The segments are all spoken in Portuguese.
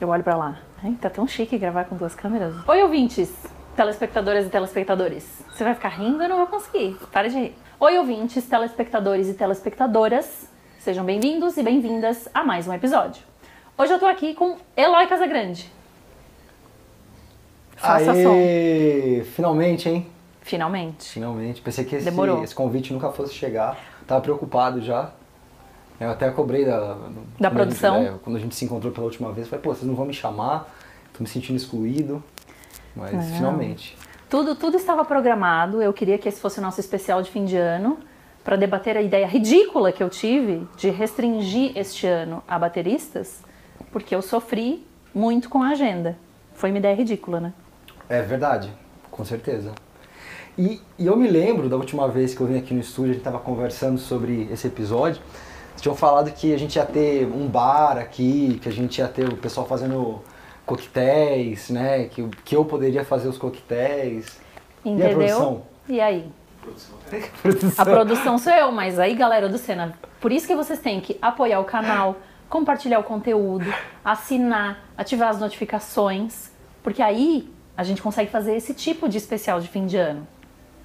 Eu olho pra lá. Ai, tá tão chique gravar com duas câmeras. Oi, ouvintes, telespectadoras e telespectadores. Você vai ficar rindo? Eu não vou conseguir. Para de rir. Oi, ouvintes, telespectadores e telespectadoras. Sejam bem-vindos e bem-vindas a mais um episódio. Hoje eu tô aqui com Eloy Casagrande. Faça som. Aê! Finalmente, hein? Finalmente. Finalmente. Pensei que esse, Demorou. esse convite nunca fosse chegar. Tava preocupado já. Eu até cobrei da, Da produção. A gente, é, quando a gente se encontrou pela última vez, falei, pô, vocês não vão me chamar, tô me sentindo excluído. Mas Não. finalmente. Tudo, tudo estava programado. Eu queria que esse fosse o nosso especial de fim de ano para debater a ideia ridícula que eu tive de restringir este ano a bateristas, porque eu sofri muito com a agenda. Foi uma ideia ridícula, né? É verdade, com certeza. E, e eu me lembro da última vez que eu vim aqui no estúdio, a gente tava conversando sobre esse episódio. Tinham falado que a gente ia ter um bar aqui, que a gente ia ter o pessoal fazendo coquetéis, né? Que, que eu poderia fazer os coquetéis. E a Entendeu? produção? E aí? A produção sou eu, mas aí, galera do Senna, por isso que vocês têm que apoiar o canal, compartilhar o conteúdo, assinar, ativar as notificações, porque aí a gente consegue fazer esse tipo de especial de fim de ano.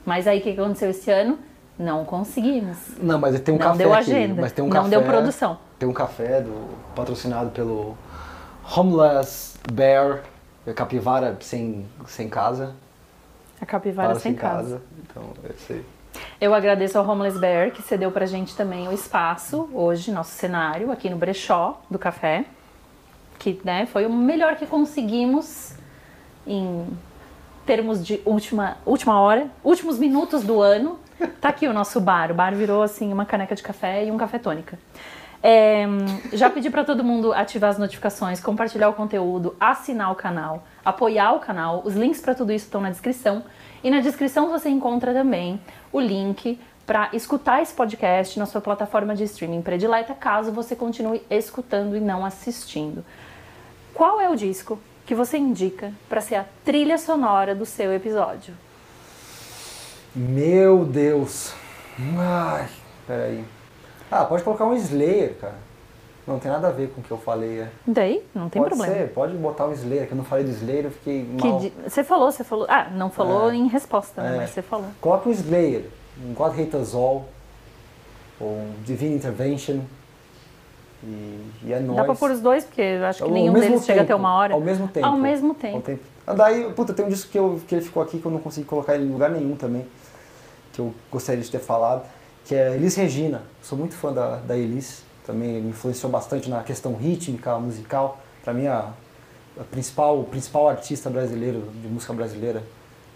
Mas aí o que aconteceu esse ano? Não conseguimos. Não, mas tem um não café deu aqui, agenda, mas tem um não café, deu produção. Tem um café do, patrocinado pelo Homeless Bear, é capivara sem, sem casa. A capivara Para sem casa. Então, é isso aí. Eu agradeço ao Homeless Bear que cedeu pra gente também o espaço hoje, nosso cenário, aqui no brechó do café. Que né, foi o melhor que conseguimos em termos de última, última hora, últimos minutos do ano. Tá aqui o nosso bar. O bar virou assim uma caneca de café e um café tônica. É, já pedi para todo mundo ativar as notificações, compartilhar o conteúdo, assinar o canal, apoiar o canal. Os links para tudo isso estão na descrição. E na descrição você encontra também o link para escutar esse podcast na sua plataforma de streaming predileta, caso você continue escutando e não assistindo. Qual é o disco que você indica para ser a trilha sonora do seu episódio? Meu Deus. Ai, peraí. Ah, pode colocar um Slayer, cara. Não tem nada a ver com o que eu falei. É. Daí, não tem pode problema. ser, pode botar o Slayer, que eu não falei do Slayer, eu fiquei Que mal. di- Você falou, você falou. Ah, não falou É. em resposta, né? É. Mas você falou. Coloca o Slayer, um God Hate Us All, ou um Divine Intervention. E, e é nóis. Dá pra pôr os dois, porque eu acho que Ao nenhum deles chega até tempo, uma hora. Ao mesmo tempo. Ao mesmo Ao tempo. tempo. Ah, Daí, puta, tem um disco que, eu, que ele ficou aqui que eu não consegui colocar ele em lugar nenhum também, que eu gostaria de ter falado, que é Elis Regina. Sou muito fã da, da Elis, também me influenciou bastante na questão rítmica, musical. Pra mim, a, a principal, o principal artista brasileiro, de música brasileira,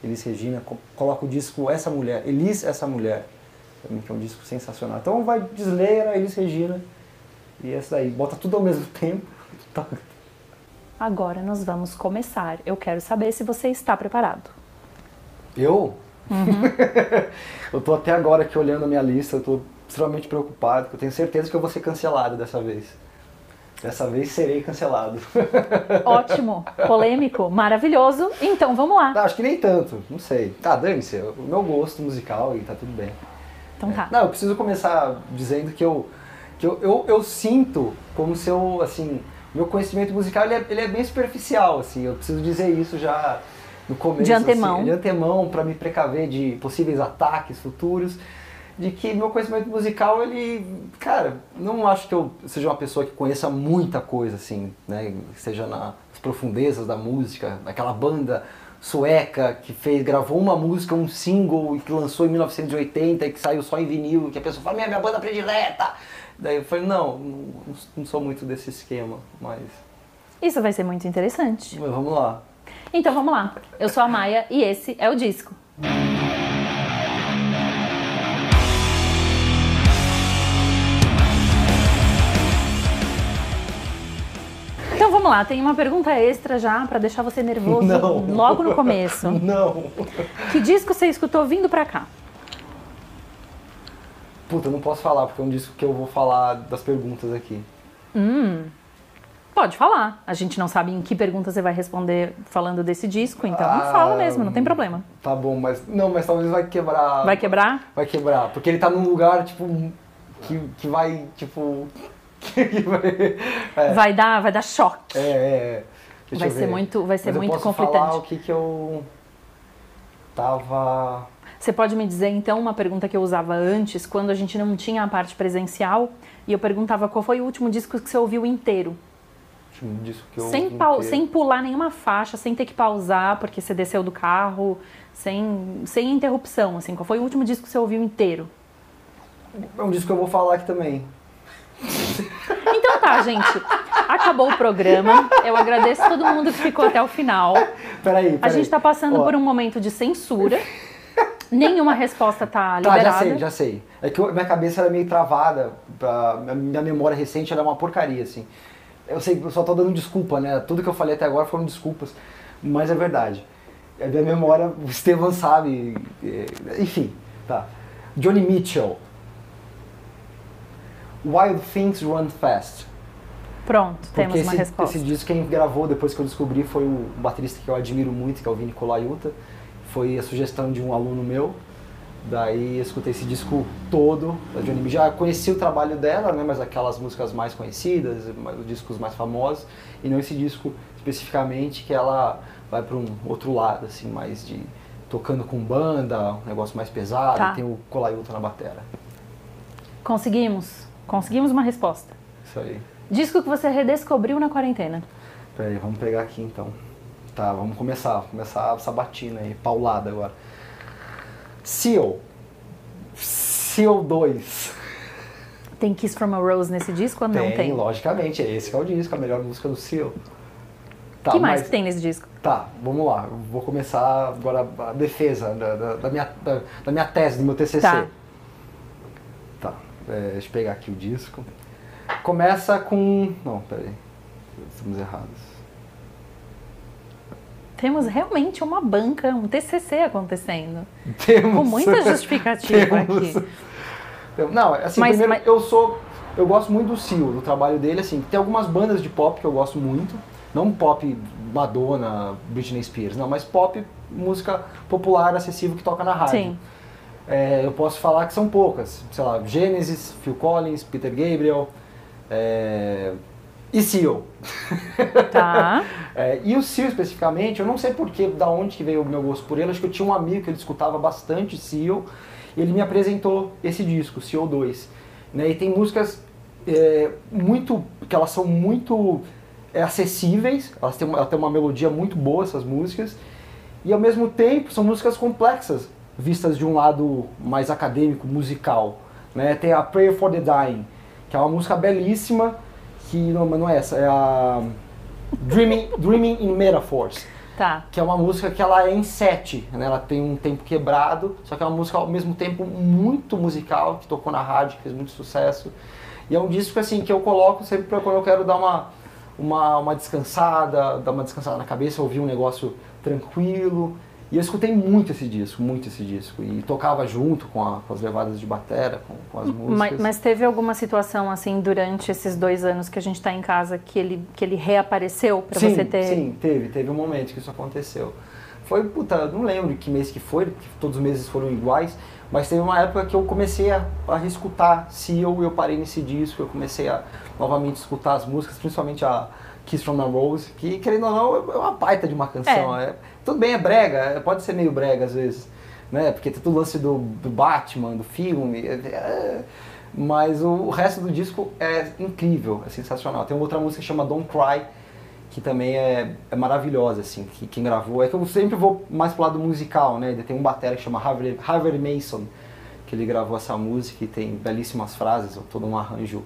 Elis Regina. Co- Coloca o disco Essa Mulher, Elis Essa Mulher, mim que é um disco sensacional. Então vai de Slayer, a Elis Regina, e essa daí, bota tudo ao mesmo tempo. Tá. Agora nós vamos começar. Eu quero saber se você está preparado. Eu? Uhum. eu tô até agora aqui olhando a minha lista, eu tô extremamente preocupado, porque eu tenho certeza que eu vou ser cancelado dessa vez. Dessa vez serei cancelado. Ótimo, polêmico, maravilhoso. Então vamos lá. Não, acho que nem tanto, não sei. Tá, dane-se, o meu gosto musical e tá tudo bem. Então tá. Não, eu preciso começar dizendo que eu, que eu, eu, eu sinto como se eu, assim, meu conhecimento musical ele é, ele é bem superficial, assim, eu preciso dizer isso já no começo. De antemão. assim, de antemão, para me precaver de possíveis ataques futuros, de que meu conhecimento musical, ele, cara, não acho que eu seja uma pessoa que conheça muita coisa, assim, né, seja nas profundezas da música, aquela banda sueca que fez, gravou uma música, um single e que lançou em 1980 e que saiu só em vinil, que a pessoa fala, minha, minha banda predileta. Daí eu falei, não, não, não sou muito desse esquema, mas, Isso vai ser muito interessante. mas vamos lá. Então vamos lá. Eu sou a Maia e esse é o disco. Então vamos lá, tem uma pergunta extra já pra deixar você nervoso Não. logo no começo. Não. Que disco você escutou vindo pra cá? Puta, eu não posso falar, porque é um disco que eu vou falar das perguntas aqui. Pode falar. A gente não sabe em que pergunta você vai responder falando desse disco, então Ah, fala mesmo, não tem problema. Tá bom, mas. Não, mas talvez vai quebrar. Vai quebrar? Vai quebrar. Porque ele tá num lugar, tipo. Que, que vai, tipo. é. Vai dar, vai dar choque. É, é, é. Vai eu ser ver. muito, vai ser Mas eu muito posso conflitante. falar o que que eu tava... Você pode me dizer então uma pergunta que eu usava antes, quando a gente não tinha a parte presencial, e eu perguntava qual foi o último disco que você ouviu inteiro? Disco que eu Sem, pau- sem pular nenhuma faixa, sem ter que pausar porque você desceu do carro, sem, sem interrupção, assim. Qual foi o último disco que você ouviu inteiro? É um disco que eu vou falar aqui também. Então tá, gente. Acabou o programa. Eu agradeço todo mundo que ficou até o final. Peraí, peraí. A gente tá passando Ó, por um momento de censura. Nenhuma resposta tá Tá, liberada. já sei, já sei. É que minha cabeça era meio travada, pra, minha- minha memória recente era uma porcaria, assim. Eu sei que eu só tô dando desculpa, né? Tudo que eu falei até agora foram desculpas, mas é verdade. A minha memória, o Estevam sabe, é, enfim, tá. Johnny Mitchell. Wild Things Run Fast. Pronto, temos Porque uma esse, resposta. esse disco quem gravou depois que eu descobri foi o baterista que eu admiro muito, que é o Vini Colaiuta. Foi a sugestão de um aluno meu. Daí escutei esse disco todo da Johnny B. Já conheci o trabalho dela, né, mas aquelas músicas mais conhecidas, os discos mais famosos, e não esse disco especificamente que ela vai para um outro lado, assim, mais de tocando com banda, um negócio mais pesado, Tá. tem o Colaiuta na batera. Conseguimos. Conseguimos uma resposta. Isso aí. Disco que você redescobriu na quarentena. Peraí, vamos pegar aqui então. Tá, vamos começar. Começar essa batina aí, paulada agora. Seal. Seal 2. Tem Kiss from a Rose nesse disco ou não tem? logicamente. É esse é o disco, a melhor música do Seal. Tá, que mais mas- que tem nesse disco? Tá, vamos lá. Vou começar agora a defesa da, da, da minha, da, da minha tese, do meu TCC. Tá. Tá, é, deixa eu pegar aqui o disco. Começa com... Não, peraí. Estamos errados. Temos realmente uma banca, um TCC acontecendo. Temos... Com muita justificativa Temos- aqui. Não, assim, Mas- primeiro mas- eu sou. Eu gosto muito do Seal, do trabalho dele, assim. Tem algumas bandas de pop que eu gosto muito. Não pop Madonna, Britney Spears, não, mas pop, música popular, acessível que toca na rádio. Sim. É, eu posso falar que são poucas. Sei lá, Genesis, Phil Collins, Peter Gabriel. é, E Seal. Tá. É, e o Seal especificamente, eu não sei porque, da onde que veio o meu gosto por ele, acho que eu tinha um amigo que ele escutava bastante e ele me apresentou esse disco, Seal 2. Né, e tem músicas é, muito, que elas são muito é, acessíveis, elas têm, uma, ela tem uma melodia muito boa, essas músicas, e ao mesmo tempo são músicas complexas, vistas de um lado mais acadêmico, musical. Né? Tem a Prayer for the Dying, que é uma música belíssima, que não, não é essa, é a Dreaming, Dreaming in Metaphors, Tá. que é uma música que ela é em sete, né? ela tem um tempo quebrado, só que é uma música ao mesmo tempo muito musical, que tocou na rádio, que fez muito sucesso. E é um disco assim que eu coloco sempre pra quando eu quero dar uma, uma, uma descansada, dar uma descansada na cabeça, ouvir um negócio tranquilo. E eu escutei muito esse disco, muito esse disco. E tocava junto com, a- com as levadas de batera, com, com as músicas. Mas, mas teve alguma situação assim durante esses dois anos que a gente tá em casa que ele, que ele reapareceu sim, você ter. Sim, teve, teve um momento que isso aconteceu. Foi, puta, não lembro que mês que foi, porque todos os meses foram iguais, mas teve uma época que eu comecei a, a reescutar Seal eu parei nesse disco, eu comecei a novamente escutar as músicas, principalmente a Kiss from a Rose, que querendo ou não é uma baita de uma canção. É. tudo bem, é brega, pode ser meio brega às vezes, né? Porque tem todo o lance do, do Batman, do filme, é- é- mas o, o resto do disco é incrível, é sensacional. Tem outra música que chama Don't Cry, que também é, é maravilhosa, assim, que quem gravou. É que eu sempre vou mais pro lado musical, né? Tem um batera que chama Harvey, Harvey Mason, que ele gravou essa música e tem belíssimas frases, todo um arranjo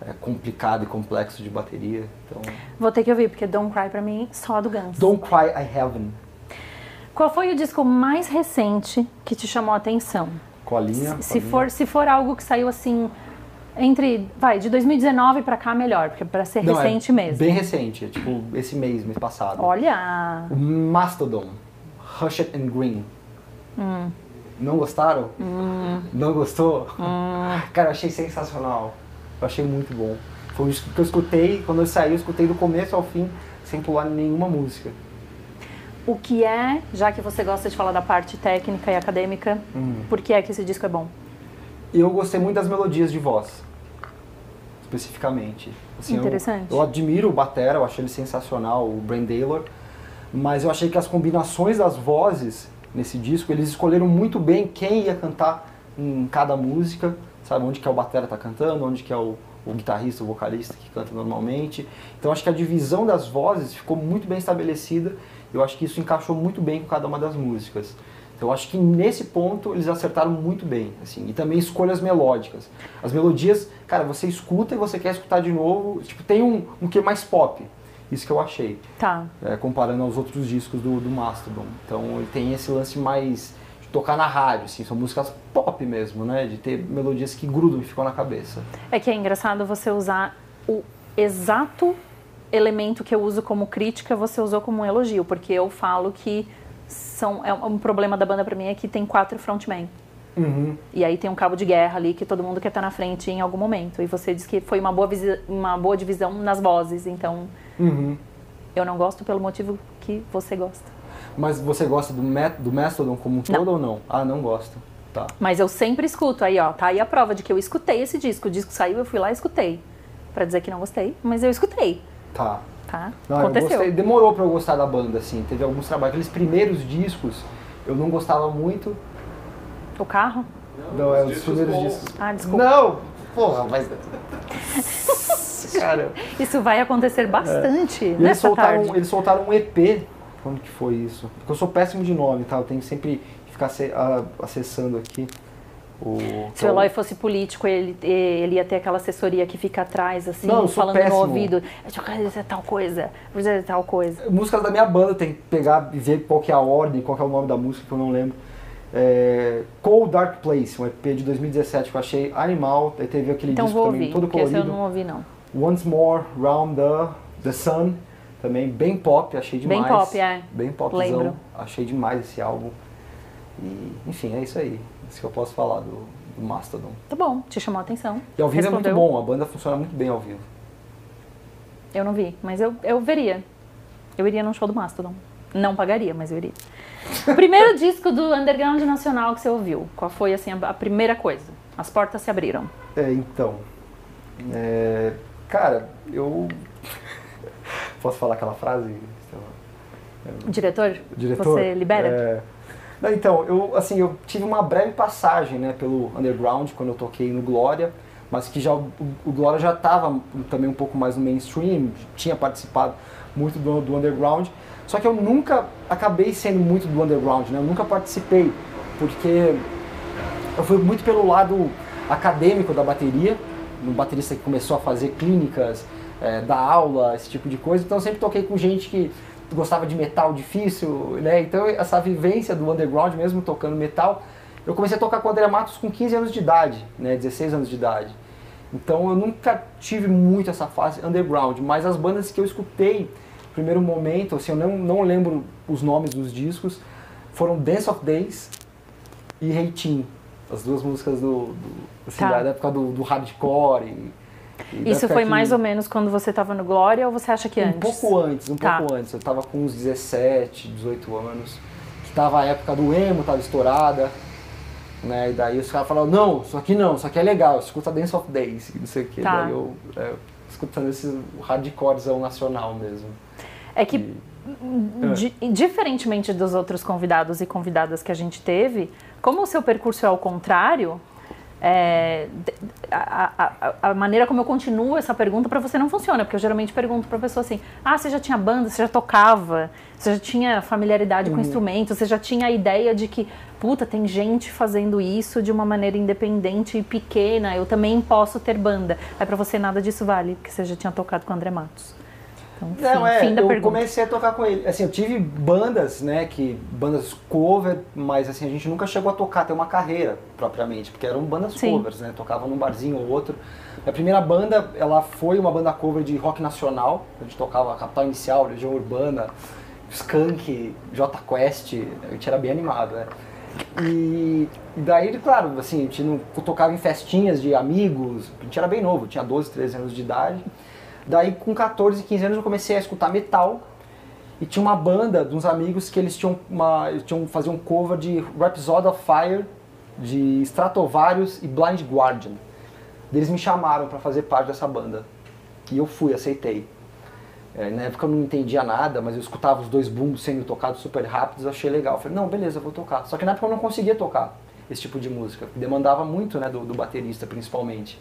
é, complicado e complexo de bateria. Então, Vou ter que ouvir, porque Don't Cry pra mim só do Guns. Don't Cry I Heaven, Qual foi o disco mais recente que te chamou a atenção? colinha. Se, se for, se for algo que saiu assim entre, vai, de 2019 pra cá melhor, porque pra ser Não, é recente mesmo. Bem recente, é tipo esse mês, mês passado. Olha, O Mastodon, Hush It and Green. Hum. Não gostaram? Não gostou? Cara, eu achei sensacional. Eu achei muito bom. Foi um disco que eu escutei, quando eu saí, eu escutei do começo ao fim, sem pular nenhuma música. O que é, já que você gosta de falar da parte técnica e acadêmica, Hum. por que é que esse disco é bom? Eu gostei muito das melodias de voz. especificamente. Assim, Interessante. Eu, eu admiro o Batera, eu achei ele sensacional, o Daylor, mas eu achei que as combinações das vozes nesse disco, eles escolheram muito bem quem ia cantar em cada música, sabe? Onde que é o Batera tá cantando, onde que é o, o guitarrista, o vocalista que canta normalmente. Então acho que a divisão das vozes ficou muito bem estabelecida. Eu acho que isso encaixou muito bem com cada uma das músicas. Então eu acho que nesse ponto eles acertaram muito bem, assim, e também escolhas melódicas. As melodias, cara, você escuta e você quer escutar de novo, tipo, tem um, um que mais pop, isso que eu achei. Tá. É, comparando aos outros discos do, do Mastodon. Então ele tem esse lance mais de tocar na rádio, assim, são músicas pop mesmo, né, de ter melodias que grudam e ficam na cabeça. É que é engraçado você usar o exato elemento que eu uso como crítica, você usou como um elogio, porque eu falo que são é um problema da banda para mim é que tem quatro frontmen. Uhum. E aí tem um cabo de guerra ali que todo mundo quer estar na frente em algum momento. E você diz que foi uma boa, uma boa divisão nas vozes, então uhum. eu não gosto pelo motivo que você gosta. Mas você gosta do, do Mastodon como um todo não. ou não? Ah, não gosto. Tá. Mas eu sempre escuto, aí ó, tá aí a prova de que eu escutei esse disco. O disco saiu, eu fui lá e escutei. Pra dizer que não gostei, mas eu escutei. Tá. Tá? Não, Aconteceu. Gostei, demorou pra eu gostar da banda, assim. Teve alguns trabalhos. Aqueles primeiros discos eu não gostava muito. O carro? Não, é os primeiros bons. discos. Ah, desculpa. Não! Porra, mas. Cara. Isso vai acontecer bastante é. eles soltaram, tarde. Eles soltaram um EP. Quando que foi isso? Porque eu sou péssimo de nome, tá? Eu tenho sempre que ficar acessando aqui. O, Se o Eloy fosse político, ele, ele ia ter aquela assessoria que fica atrás, assim, Não, falando péssimo. no ouvido. Isso é tal coisa, isso é tal coisa. Músicas da minha banda, tem que pegar e ver qual que é a ordem, qual que é o nome da música, que eu não lembro. É, Cold Dark Place, um EP de 2017 que eu achei animal. Aí teve aquele então disco também ouvir, todo colorido. Esse eu não ouvi, não. Once More Round the, the Sun, também bem pop, achei demais. Bem pop, é. Bem popzão. Lembro. Achei demais esse álbum. E, enfim, é isso aí. Isso que eu posso falar do, do Mastodon. Tá bom, te chamou a atenção. E ao vivo Respondeu. é muito bom, a banda funciona muito bem ao vivo. Eu não vi, mas eu, eu veria. Eu iria num show do Mastodon. Não pagaria, mas eu iria. O primeiro disco do Underground Nacional que você ouviu, qual foi assim a, a primeira coisa? As portas se abriram. É, então. É, cara, eu. Posso falar aquela frase? Diretor? Diretor? Você libera? É... Não, então, eu, assim, eu tive uma breve passagem né, pelo underground quando eu toquei no Glória, mas que já o, o Glória já estava também um pouco mais no mainstream, tinha participado muito do, do underground, só que eu nunca acabei sendo muito do underground, né? Eu nunca participei, porque eu fui muito pelo lado acadêmico da bateria, um baterista que começou a fazer clínicas, é, dar aula, esse tipo de coisa, então eu sempre toquei com gente que gostava de metal difícil, né? Então essa vivência do underground, mesmo tocando metal, eu comecei a tocar com o André Matos com 15 anos de idade, né? 16 anos de idade. Então eu nunca tive muito essa fase underground, mas as bandas que eu escutei, primeiro momento, assim, eu não, não lembro os nomes dos discos, foram Dance of Days e Reitin, as duas músicas do, do assim, Tá. da época do, do hardcore. E, Isso foi que- mais ou menos quando você estava no Glória ou você acha que um antes? pouco antes, um Tá. pouco antes. Eu tava com uns 17, 18 anos. Que tava a época do emo, tava estourada. Né? E daí os caras falaram, não, isso aqui não, isso aqui é legal, escuta Dance of Days, não sei o que. Tá. Daí eu é, escutando esse hardcorezão nacional mesmo. É que, E- di- diferentemente dos outros convidados e convidadas que a gente teve, como o seu percurso é ao contrário, é, a, a- a- maneira como eu continuo essa pergunta para você não funciona, porque eu geralmente pergunto para pessoa assim: ah, você já tinha banda, você já tocava, você já tinha familiaridade com instrumentos, você já tinha a ideia de que, puta, tem gente fazendo isso de uma maneira independente e pequena, eu também posso ter banda. Aí para você nada disso vale, porque você já tinha tocado com o André Matos. Então, fim, Não, é, fim da eu pergunta. comecei a tocar com ele. Assim, eu tive bandas, né, que bandas cover, mas assim, a gente nunca chegou a tocar, ter uma carreira propriamente, porque eram bandas Sim. covers, né, tocava num barzinho ou outro. A primeira banda, ela foi uma banda cover de rock nacional, a gente tocava Capital Inicial, Legião Urbana, Skank, J Quest, a gente era bem animado, né. E, e daí, claro, assim, a gente não tocava em festinhas de amigos, a gente era bem novo, tinha 12, 13 anos de idade. Daí, com 14, 15 anos, eu comecei a escutar metal. E tinha uma banda de uns amigos que eles tinham, uma, tinham fazer um cover de Rhapsody of Fire, de Stratovarius e Blind Guardian. Eles me chamaram para fazer parte dessa banda. E eu fui, aceitei. É, na época eu não entendia nada, mas eu escutava os dois booms sendo tocados super rápidos, achei legal. Falei, não, beleza, vou tocar. Só que na época eu não conseguia tocar esse tipo de música, demandava muito né, do, do baterista principalmente.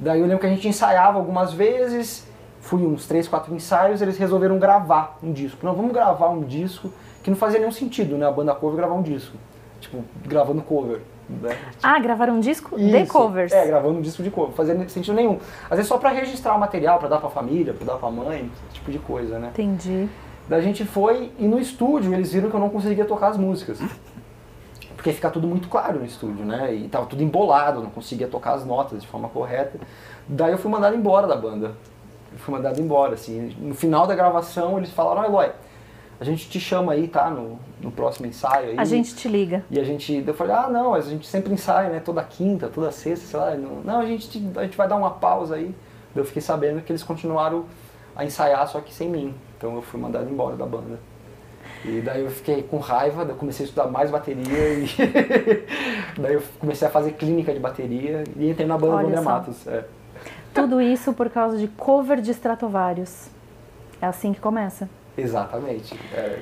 Daí eu lembro que a gente ensaiava algumas vezes, fui uns três, quatro ensaios, eles resolveram gravar um disco. Não, vamos gravar um disco que não fazia nenhum sentido, né? A banda cover gravar um disco. Tipo, gravando cover. Né? Ah, gravaram um disco Isso. de covers. É, gravando um disco de cover, fazendo sentido nenhum. Às vezes só para registrar o material, para dar pra família, para dar pra mãe, esse tipo de coisa, né? Entendi. Daí a gente foi e no estúdio eles viram que eu não conseguia tocar as músicas. Porque fica tudo muito claro no estúdio, né? E tava tudo embolado, não conseguia tocar as notas de forma correta. Daí eu fui mandado embora da banda. Eu fui mandado embora, assim. No final da gravação eles falaram, ah, Eloy, a gente te chama aí, tá? No, no próximo ensaio aí. A gente te liga. E a gente, eu falei, ah, não, a gente sempre ensaia, né? Toda quinta, toda sexta, sei lá. Não, não a, gente, a gente vai dar uma pausa aí. Eu fiquei sabendo que eles continuaram a ensaiar, só que sem mim. Então eu fui mandado embora da banda. E daí eu fiquei com raiva, daí eu comecei a estudar mais bateria e daí eu comecei a fazer clínica de bateria e entrei na banda do André Matos. É. Tudo isso por causa de cover de Stratovarius. É assim que começa. Exatamente. É,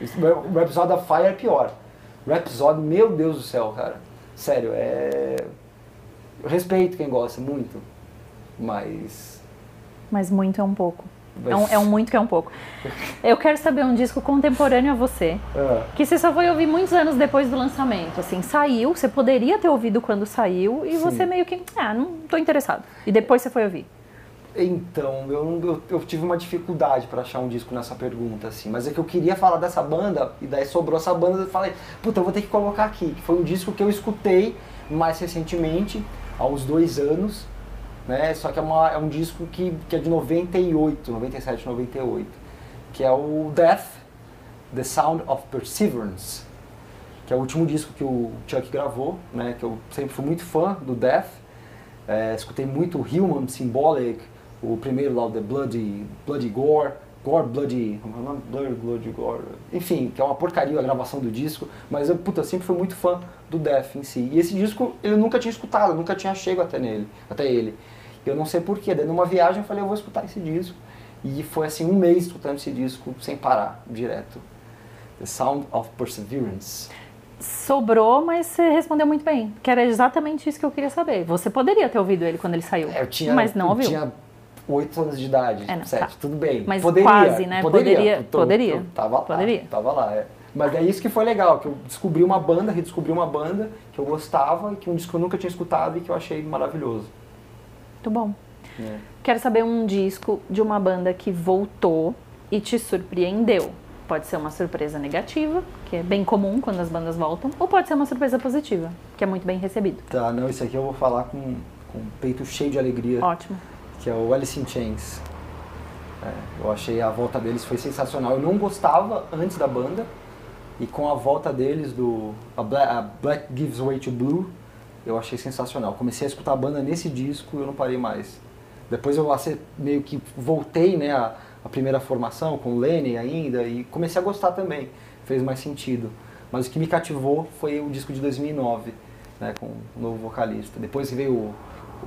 o episódio da Fire é pior. O episódio, meu Deus do céu, cara. Sério, é. Eu respeito quem gosta muito, mas. Mas muito é um pouco. Mas... É, um, é um muito que é um pouco. Eu quero saber um disco contemporâneo a você, é. que você só foi ouvir muitos anos depois do lançamento. Assim, saiu, você poderia ter ouvido quando saiu e Sim. você meio que, ah, não tô interessado. E depois você foi ouvir. Então, eu, eu, eu, tive uma dificuldade para achar um disco nessa pergunta, assim. Mas é que eu queria falar dessa banda, e daí sobrou essa banda, eu falei, puta, eu vou ter que colocar aqui. Foi um disco que eu escutei mais recentemente, há uns dois anos, né? Só que é, uma, é um disco que, que é de 98, 97, 98, que é o Death, The Sound of Perseverance, que é o último disco que o Chuck gravou, né? Que eu sempre fui muito fã do Death. É, escutei muito Human Symbolic, o primeiro lá, The Bloody, Bloody Gore, Gore Bloody, é nome? Bloody, Bloody Gore, enfim, que é uma porcaria a gravação do disco, mas eu, puta, sempre fui muito fã do Death em si. E esse disco eu nunca tinha escutado, nunca tinha chego até nele, até ele. Eu não sei porquê, daí numa viagem eu falei, eu vou escutar esse disco. E foi assim, um mês escutando esse disco sem parar, direto. The Sound of Perseverance sobrou, mas você respondeu muito bem. Que era exatamente isso que eu queria saber. Você poderia ter ouvido ele quando ele saiu, é, eu tinha, mas não ouviu. Eu tinha oito anos de idade, é, não, sete, tá. tudo bem. Mas poderia, quase, né? Poderia. Poderia. Tô, poderia. Tô, tava lá. Poderia. Tava lá, é. Mas é isso que foi legal, que eu descobri uma banda, redescobri uma banda que eu gostava, que um disco que eu nunca tinha escutado e que eu achei maravilhoso. Muito bom. É. Quero saber um disco de uma banda que voltou e te surpreendeu. Pode ser uma surpresa negativa, que é bem comum quando as bandas voltam, ou pode ser uma surpresa positiva, que é muito bem recebido. Tá, não, isso aqui eu vou falar com, com o peito cheio de alegria. Ótimo que é o Alice in Chains. É, eu achei a volta deles foi sensacional. Eu não gostava antes da banda e com a volta deles do a Black, a Black Gives Way to Blue, eu achei sensacional. Comecei a escutar a banda nesse disco e eu não parei mais. Depois eu meio que voltei, né, a, a primeira formação com o Lenny ainda e comecei a gostar também. Fez mais sentido. Mas o que me cativou foi o disco de 2009, né, com o novo vocalista. Depois veio o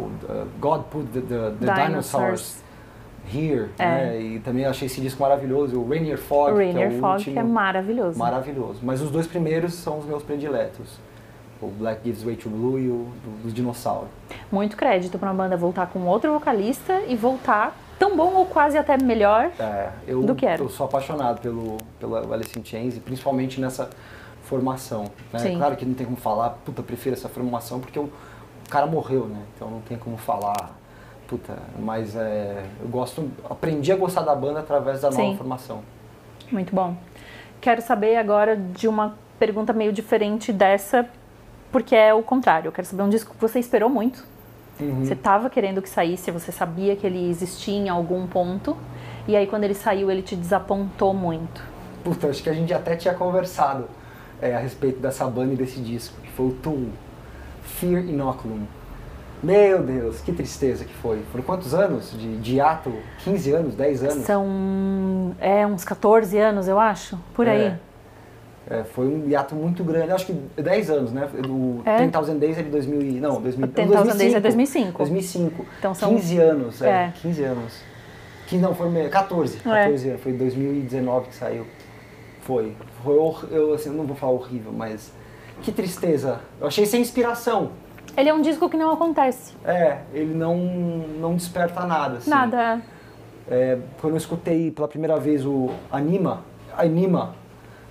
uh, God Put the, the, the Dinosaurs. Here, é. né? E também achei esse disco maravilhoso, o Rainier Fog, o Rainier que é o Fog, último, que é maravilhoso. Maravilhoso. Mas os dois primeiros são os meus prediletos. O Black Gives Way to Blue e o dos dinossauros. Muito crédito para uma banda voltar com outro vocalista e voltar tão bom ou quase até melhor é, eu, do que era. Eu sou apaixonado pelo, pela Alice in Chains, e principalmente nessa formação. Né? Claro que não tem como falar, puta, prefiro essa formação porque eu o cara morreu, né? Então não tem como falar. Puta, mas é, eu gosto, aprendi a gostar da banda através da Sim. nova formação. Muito bom. Quero saber agora de uma pergunta meio diferente dessa, porque é o contrário. Eu quero saber um disco que você esperou muito. Uhum. Você estava querendo que saísse, você sabia que ele existia em algum ponto, e aí quando ele saiu, ele te desapontou muito. Puta, acho que a gente até tinha conversado é, a respeito dessa banda e desse disco, que foi o Tool. Fear Inoculum. Meu Deus, que tristeza que foi. Foram quantos anos de, de ato? 15 anos, 10 anos? São é, uns 14 anos, eu acho, por aí. É. É, foi um hiato muito grande, acho que 10 anos, né? O É? 10,000 Days é de 2000, e- não, 2000, 10,000 Days é 2005. 2005. Então são- 15 anos, é, É. 15 anos. Que não, foi meio- 14, 14 anos, foi 2019 que saiu. Foi. Foi eu assim, não vou falar horrível, mas que tristeza. Eu achei sem inspiração. Ele é um disco que não acontece. É, ele não não desperta nada, assim. Nada. É, quando eu escutei pela primeira vez o Anima, Anima,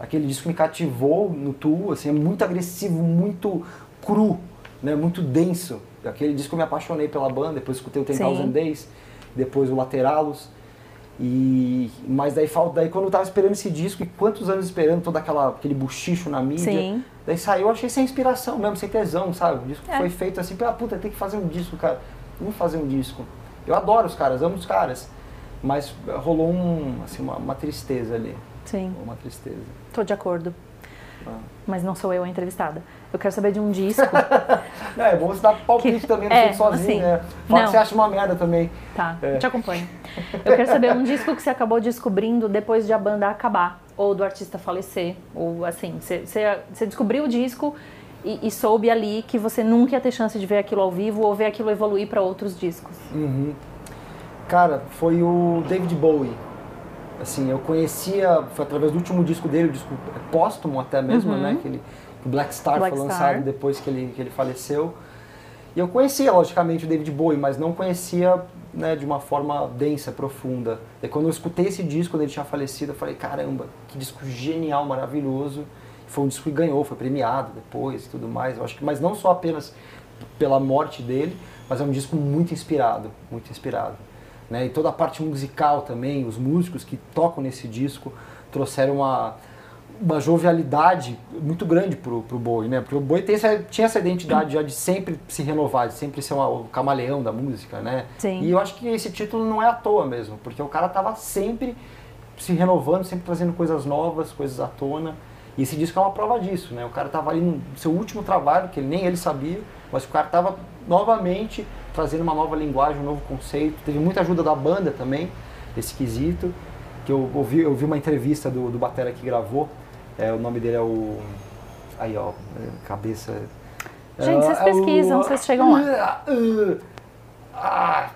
aquele disco me cativou no Tu, assim, é muito agressivo, muito cru, né, muito denso. Aquele disco eu me apaixonei pela banda, depois escutei o Ten. Thousand Days, depois o Lateralos. E mas daí falta, daí quando eu tava esperando esse disco e quantos anos esperando todo aquela aquele buchicho na mídia, Sim. daí saiu, eu achei sem inspiração mesmo, sem tesão, sabe? O disco É. foi feito assim, ah, puta, tem que fazer um disco, cara. Vamos fazer um disco. Eu adoro os caras, amo os caras. Mas rolou um, assim, uma, uma tristeza ali. Sim, Uma tristeza. tô de acordo. Mas não sou eu a entrevistada. Eu quero saber de um disco. Não, é bom você dar palpite Que- também, não é, sozinho, assim, né? Fala não. que você acha uma merda também. Tá, É. te acompanho. Eu quero saber um disco que você acabou descobrindo depois de a banda acabar, ou do artista falecer, ou assim, você, você, você descobriu o disco e, e soube ali que você nunca ia ter chance de ver aquilo ao vivo ou ver aquilo evoluir para outros discos. Uhum. Cara, foi o David Bowie. Assim, eu conhecia, foi através do último disco dele, o disco póstumo até mesmo, Uhum. né? Que ele, o Black Star Black foi Star. lançado depois que ele, que ele faleceu. E eu conhecia, logicamente, o David Bowie, mas não conhecia né, de uma forma densa, profunda. E quando eu escutei esse disco, quando ele tinha falecido, eu falei, caramba, que disco genial, maravilhoso. Foi um disco que ganhou, foi premiado depois e tudo mais. Eu acho que, mas não só apenas pela morte dele, mas é um disco muito inspirado, muito inspirado. Né? E toda a parte musical também, os músicos que tocam nesse disco trouxeram uma, uma jovialidade muito grande pro, pro Bowie, né? Porque o Bowie tem essa, tinha essa identidade já de sempre se renovar, de sempre ser uma- o camaleão da música, né? Sim. E eu acho que esse título não é à toa mesmo, porque o cara tava sempre se renovando, sempre trazendo coisas novas, coisas à tona. E esse disco é uma prova disso, né? O cara tava ali no seu último trabalho, que nem ele sabia, mas o cara tava novamente trazendo uma nova linguagem, um novo conceito. Teve muita ajuda da banda também, esse quesito. Que eu ouvi, eu vi uma entrevista do, do Batera que gravou. É, o nome dele é o. Aí, ó, cabeça. Gente, vocês É, é pesquisam, o- vocês chegam lá. Ah,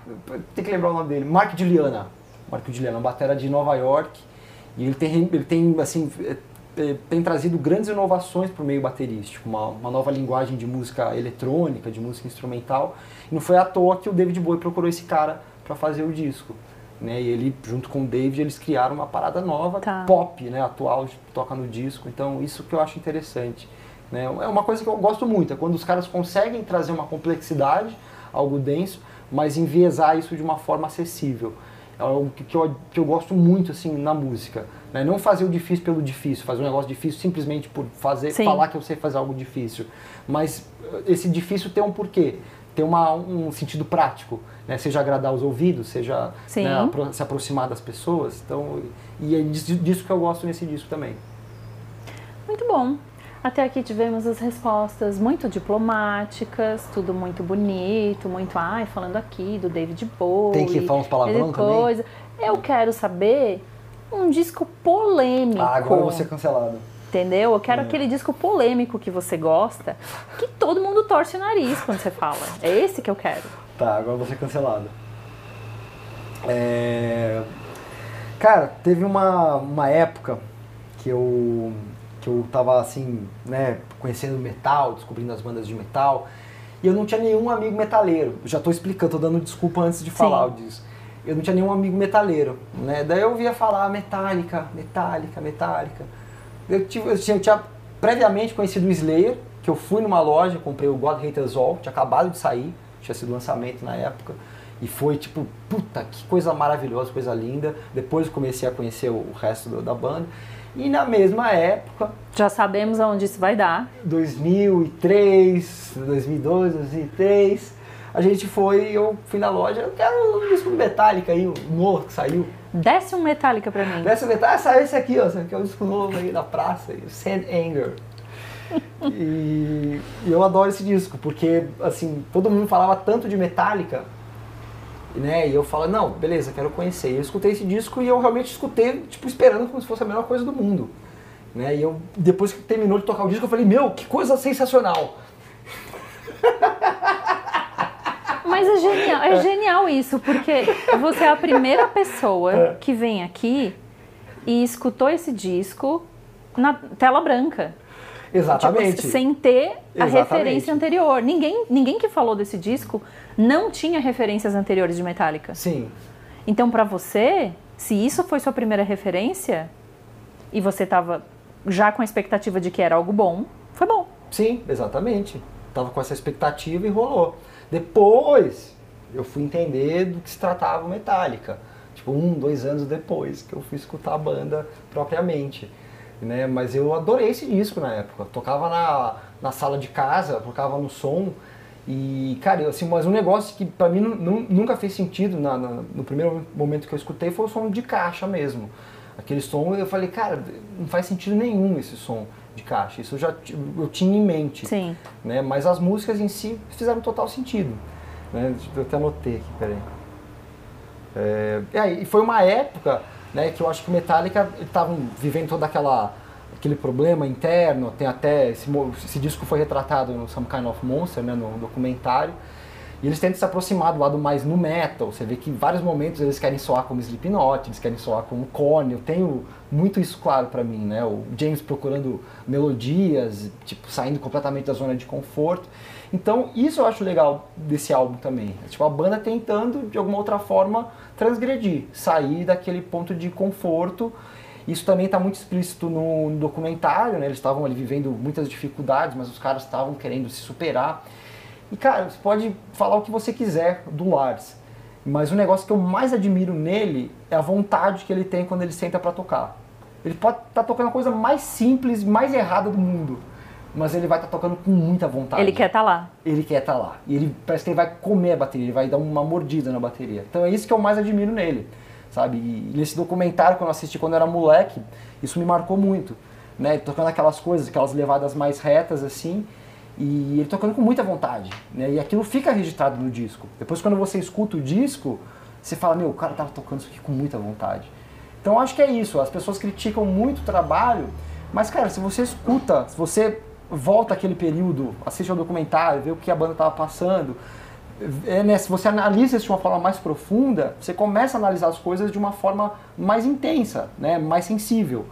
tem que lembrar o nome dele. Mark Juliana. Mark Juliana, um batera de Nova York. E ele tem, ele tem assim, tem trazido grandes inovações para o meio baterístico. Uma, uma nova linguagem de música eletrônica, de música instrumental. E não foi à toa que o David Bowie procurou esse cara para fazer o disco. Né? E ele, junto com o David, eles criaram uma parada nova, Tá. pop, né? atual, que toca no disco. Então, isso que eu acho interessante. Né? É uma coisa que eu gosto muito, é quando os caras conseguem trazer uma complexidade, algo denso, mas enviesar isso de uma forma acessível. É algo que, eu, que eu gosto muito assim na música. Né? Não fazer o difícil pelo difícil, fazer um negócio difícil simplesmente por fazer, Sim. falar que eu sei fazer algo difícil. Mas eh, esse difícil tem um porquê, tem uma, um sentido prático. Né? Seja agradar os ouvidos, seja né, se aproximar das pessoas. Então, e é disso, que eu gosto nesse disco também. Muito bom. Até aqui tivemos as respostas muito diplomáticas, tudo muito bonito, muito ai, falando aqui do David Bowie. Tem que falar uns palavrão ele também? coisa. Eu quero saber um disco polêmico. Ah, agora eu vou ser cancelado. Entendeu? Eu É. quero aquele disco polêmico que você gosta, que todo mundo torce o nariz quando você fala. É esse que eu quero. Tá, agora eu vou ser cancelado. É... Cara, teve uma, uma época que eu, que eu tava assim, né, conhecendo metal, descobrindo as bandas de metal, e eu não tinha nenhum amigo metaleiro. Eu já tô explicando, tô dando desculpa antes de falar disso. Eu não tinha nenhum amigo metaleiro, né? Daí eu via falar Metallica, Metallica, Metallica. Eu, tive, eu, tinha, eu tinha previamente conhecido o Slayer, que eu fui numa loja, comprei o God Hate Us All, tinha acabado de sair, tinha sido lançamento na época. E foi tipo, puta, que coisa maravilhosa, coisa linda. Depois eu comecei a conhecer o resto da banda. E na mesma época, Já sabemos aonde isso vai dar. 2003, 2002, 2003, a gente foi, eu fui na loja, eu quero um disco do Metallica aí, o novo que saiu. Desce um Metallica pra mim. Dessa Metallica, ah, saiu esse aqui, ó, aqui é o disco novo aí da praça, o Sand Anger. e, e eu adoro esse disco, porque, assim, todo mundo falava tanto de Metallica, né, e eu falo, não, beleza, quero conhecer. E eu escutei esse disco e eu realmente escutei, tipo, esperando como se fosse a melhor coisa do mundo. Né? E eu, depois que terminou de tocar o disco, eu falei, meu, que coisa sensacional. Mas é genial, é genial isso, porque você é a primeira pessoa É. que vem aqui e escutou esse disco na tela branca. Exatamente. Tipo, sem ter a Exatamente. referência anterior. Ninguém, ninguém que falou desse disco não tinha referências anteriores de Metallica. Sim. Então, pra você, se isso foi sua primeira referência e você tava já com a expectativa de que era algo bom, foi bom. Sim, exatamente. Tava com essa expectativa e rolou. Depois eu fui entender do que se tratava o Metallica. Tipo, um, dois anos depois que eu fui escutar a banda propriamente. Né? Mas eu adorei esse disco na época. Tocava na, na sala de casa, tocava no som. E, cara, eu, assim, mas um negócio que pra mim nu- nu- nunca fez sentido na- na- no primeiro momento que eu escutei foi o som de caixa mesmo. Aquele som, eu falei, cara, não faz sentido nenhum esse som de caixa. Isso eu já eu tinha em mente Sim. né? Mas as músicas em si fizeram total sentido. Né? Eu até anotei aqui, peraí. É, e aí, foi uma época né, que eu acho que o Metallica estavam vivendo todo aquela, aquele problema interno, tem até esse, esse disco foi retratado no Some Kind of Monster, né, no documentário, e eles tentam se aproximar do lado mais no metal, você vê que em vários momentos eles querem soar como Slipknot, eles querem soar como Korn, eu tenho muito isso claro pra mim, né, o James procurando melodias, tipo, saindo completamente da zona de conforto, então isso eu acho legal desse álbum também, é, tipo, a banda tentando de alguma outra forma transgredir, sair daquele ponto de conforto, isso também está muito explícito no, no documentário, né? Eles estavam ali vivendo muitas dificuldades, mas os caras estavam querendo se superar. E cara, você pode falar o que você quiser do Lars, mas o negócio que eu mais admiro nele é a vontade que ele tem quando ele senta para tocar. Ele pode estar tocando a coisa mais simples, mais errada do mundo, mas ele vai estar tocando com muita vontade Ele quer estar lá. ele quer estar lá. E ele parece que ele vai comer a bateria, ele vai dar uma mordida na bateria. Então é isso que eu mais admiro nele, sabe? E nesse documentário que eu assisti quando eu era moleque, isso me marcou muito, né? Tocando aquelas coisas, aquelas levadas mais retas assim, e ele tocando com muita vontade, né? E aquilo fica registrado no disco. Depois quando você escuta o disco, você fala, meu, o cara tava tocando isso aqui com muita vontade. Então acho que é isso, as pessoas criticam muito o trabalho, mas cara, se você escuta, se você volta aquele período, assiste ao documentário, vê o que a banda estava passando, é, né, se você analisa isso de uma forma mais profunda, você começa a analisar as coisas de uma forma mais intensa, né, mais sensível.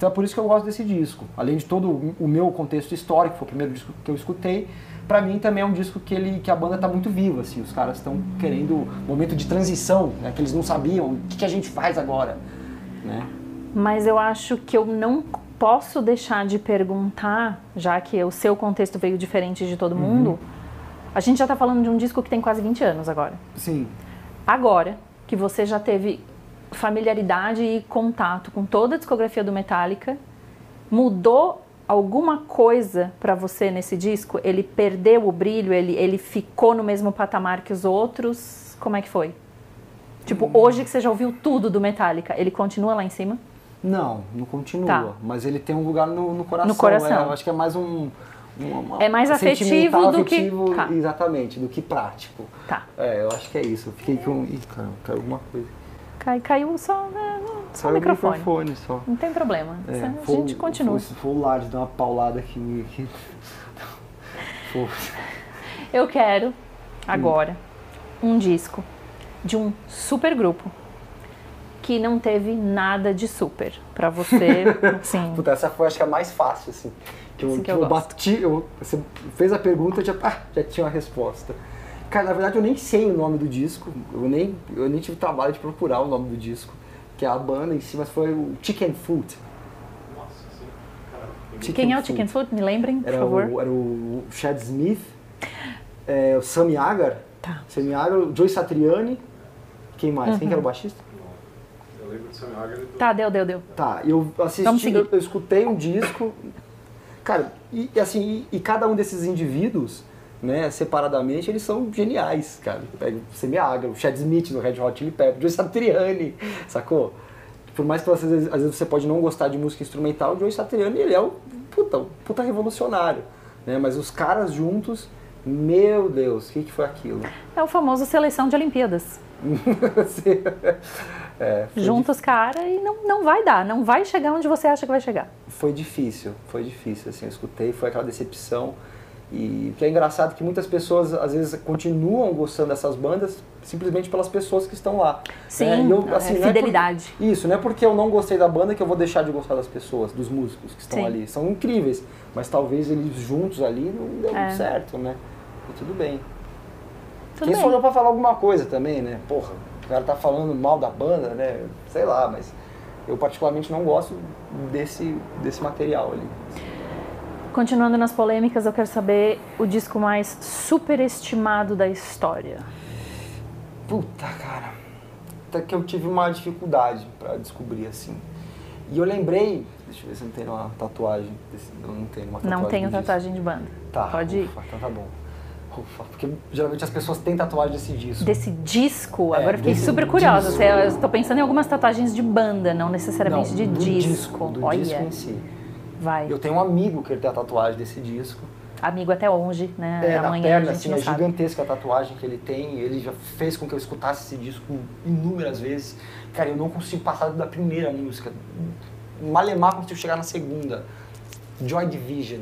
Então é por isso que eu gosto desse disco. Além de todo o meu contexto histórico, foi o primeiro disco que eu escutei, pra mim também é um disco que, ele, que a banda tá muito viva, assim, os caras estão querendo momento de transição, né, que eles não sabiam, o que, que a gente faz agora, né? Mas eu acho que eu não posso deixar de perguntar, já que o seu contexto veio diferente de todo mundo. A gente já tá falando de um disco que tem quase 20 anos agora. Sim. Agora que você já teve familiaridade e contato com toda a discografia do Metallica, mudou alguma coisa pra você nesse disco? Ele perdeu o brilho? Ele, ele ficou no mesmo patamar que os outros? Como é que foi? Tipo, Hum. hoje que você já ouviu tudo do Metallica, ele continua lá em cima? Não, não continua. Tá. Mas ele tem um lugar no, no coração. No coração. é, eu acho que é mais um. um- É mais afetivo do que- afetivo, Tá. Exatamente, do que prático. Tá. É, eu acho que é isso. Eu fiquei com. Ih, caramba, caiu alguma coisa. Cai, caiu só, né, só o microfone. microfone só. Não tem problema. É, a gente continua. Foi, foi o Lars dar uma paulada aqui. aqui. Eu quero, agora, um disco de um super grupo que não teve nada de super pra você. Sim. Puta, essa foi acho que a mais fácil, assim. Que eu, que eu eu bati, eu, você fez a pergunta, já, ah, já tinha uma resposta. Cara, na verdade eu nem sei o nome do disco, eu nem, eu nem tive trabalho de procurar o nome do disco, que é a banda em si, mas foi o Chicken Foot. Nossa, sim. Cara, Chicken Quem é o. Chicken Foot? Me lembrem, por Era favor. o, era o Chad Smith, é, o Sammy Hagar, Tá. Sammy Hagar, o Joey Satriani, quem mais? Quem que era o baixista? não. Eu lembro de Sammy Hagar e do... Tá, deu, deu, deu. Tá, eu assisti, eu, eu escutei um disco, cara, e e assim, e, e cada um desses indivíduos, né, separadamente, eles são geniais, cara. Pega o Semi Agra, o Chad Smith no Red Hot Chili Peppers, o Joe Satriani, sacou? Por mais que você, às, vezes, às vezes você pode não gostar de música instrumental, o Joe Satriani, ele é um puta, um puta revolucionário, né, mas os caras juntos, meu Deus, o que, que foi aquilo? É o famoso seleção de Olimpíadas. É, foi junta os caras e não, não vai dar, não vai chegar onde você acha que vai chegar. foi difícil, foi difícil, assim, eu escutei, foi aquela decepção. E o que é engraçado é que muitas pessoas, às vezes, continuam gostando dessas bandas simplesmente pelas pessoas que estão lá. Sim, né? Eu, é assim, não é por- fidelidade. Isso, não é porque eu não gostei da banda que eu vou deixar de gostar das pessoas, dos músicos que estão Sim. ali. São incríveis, mas talvez eles juntos ali não deu É. certo, né? E tudo bem. Tudo Quem bem. sou eu pra falar alguma coisa também, né? Porra, o cara tá falando mal da banda, né? Sei lá, mas eu particularmente não gosto desse, desse material ali. Continuando nas polêmicas, eu quero saber o disco mais superestimado da história. Puta, cara. Até que eu tive uma dificuldade pra descobrir, assim. E eu lembrei. Deixa eu ver se não tem uma tatuagem. Desse, eu não tenho uma tatuagem. Não tenho tatuagem de banda. Tá, Pode ir. ufa, então tá bom. Ufa, porque geralmente as pessoas têm tatuagem desse disco. Desse disco, É, agora fiquei super curiosa. disco. Eu estou pensando em algumas tatuagens de banda, não necessariamente Não, de do disco. do Olha, disco em si. Vai. Eu tenho um amigo que ele tem a tatuagem desse disco. Amigo até hoje, né? É, na Amanhã perna, a gente assim, é sabe. gigantesca a tatuagem que ele tem. Ele já fez com que eu escutasse esse disco inúmeras vezes. Cara, eu não consigo passar da primeira música. Malemar consigo chegar na segunda. Joy Division.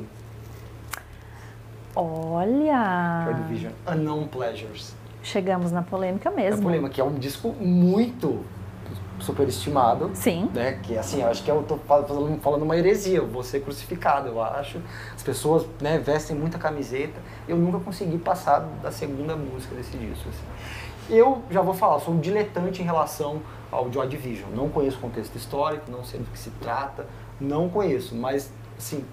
Joy Olha, Division. Unknown Pleasures. chegamos na polêmica É mesmo. problema, que é um disco muito superestimado. Sim, né? Que assim, eu acho que eu tô fal- falando, falando uma heresia, eu vou ser crucificado, eu acho. As pessoas, né, vestem muita camiseta. Eu nunca consegui passar da segunda música desse disco. assim. Eu já vou falar, sou um diletante em relação ao Joy Division. Não conheço o contexto histórico, não sei do que se trata, não conheço, mas assim,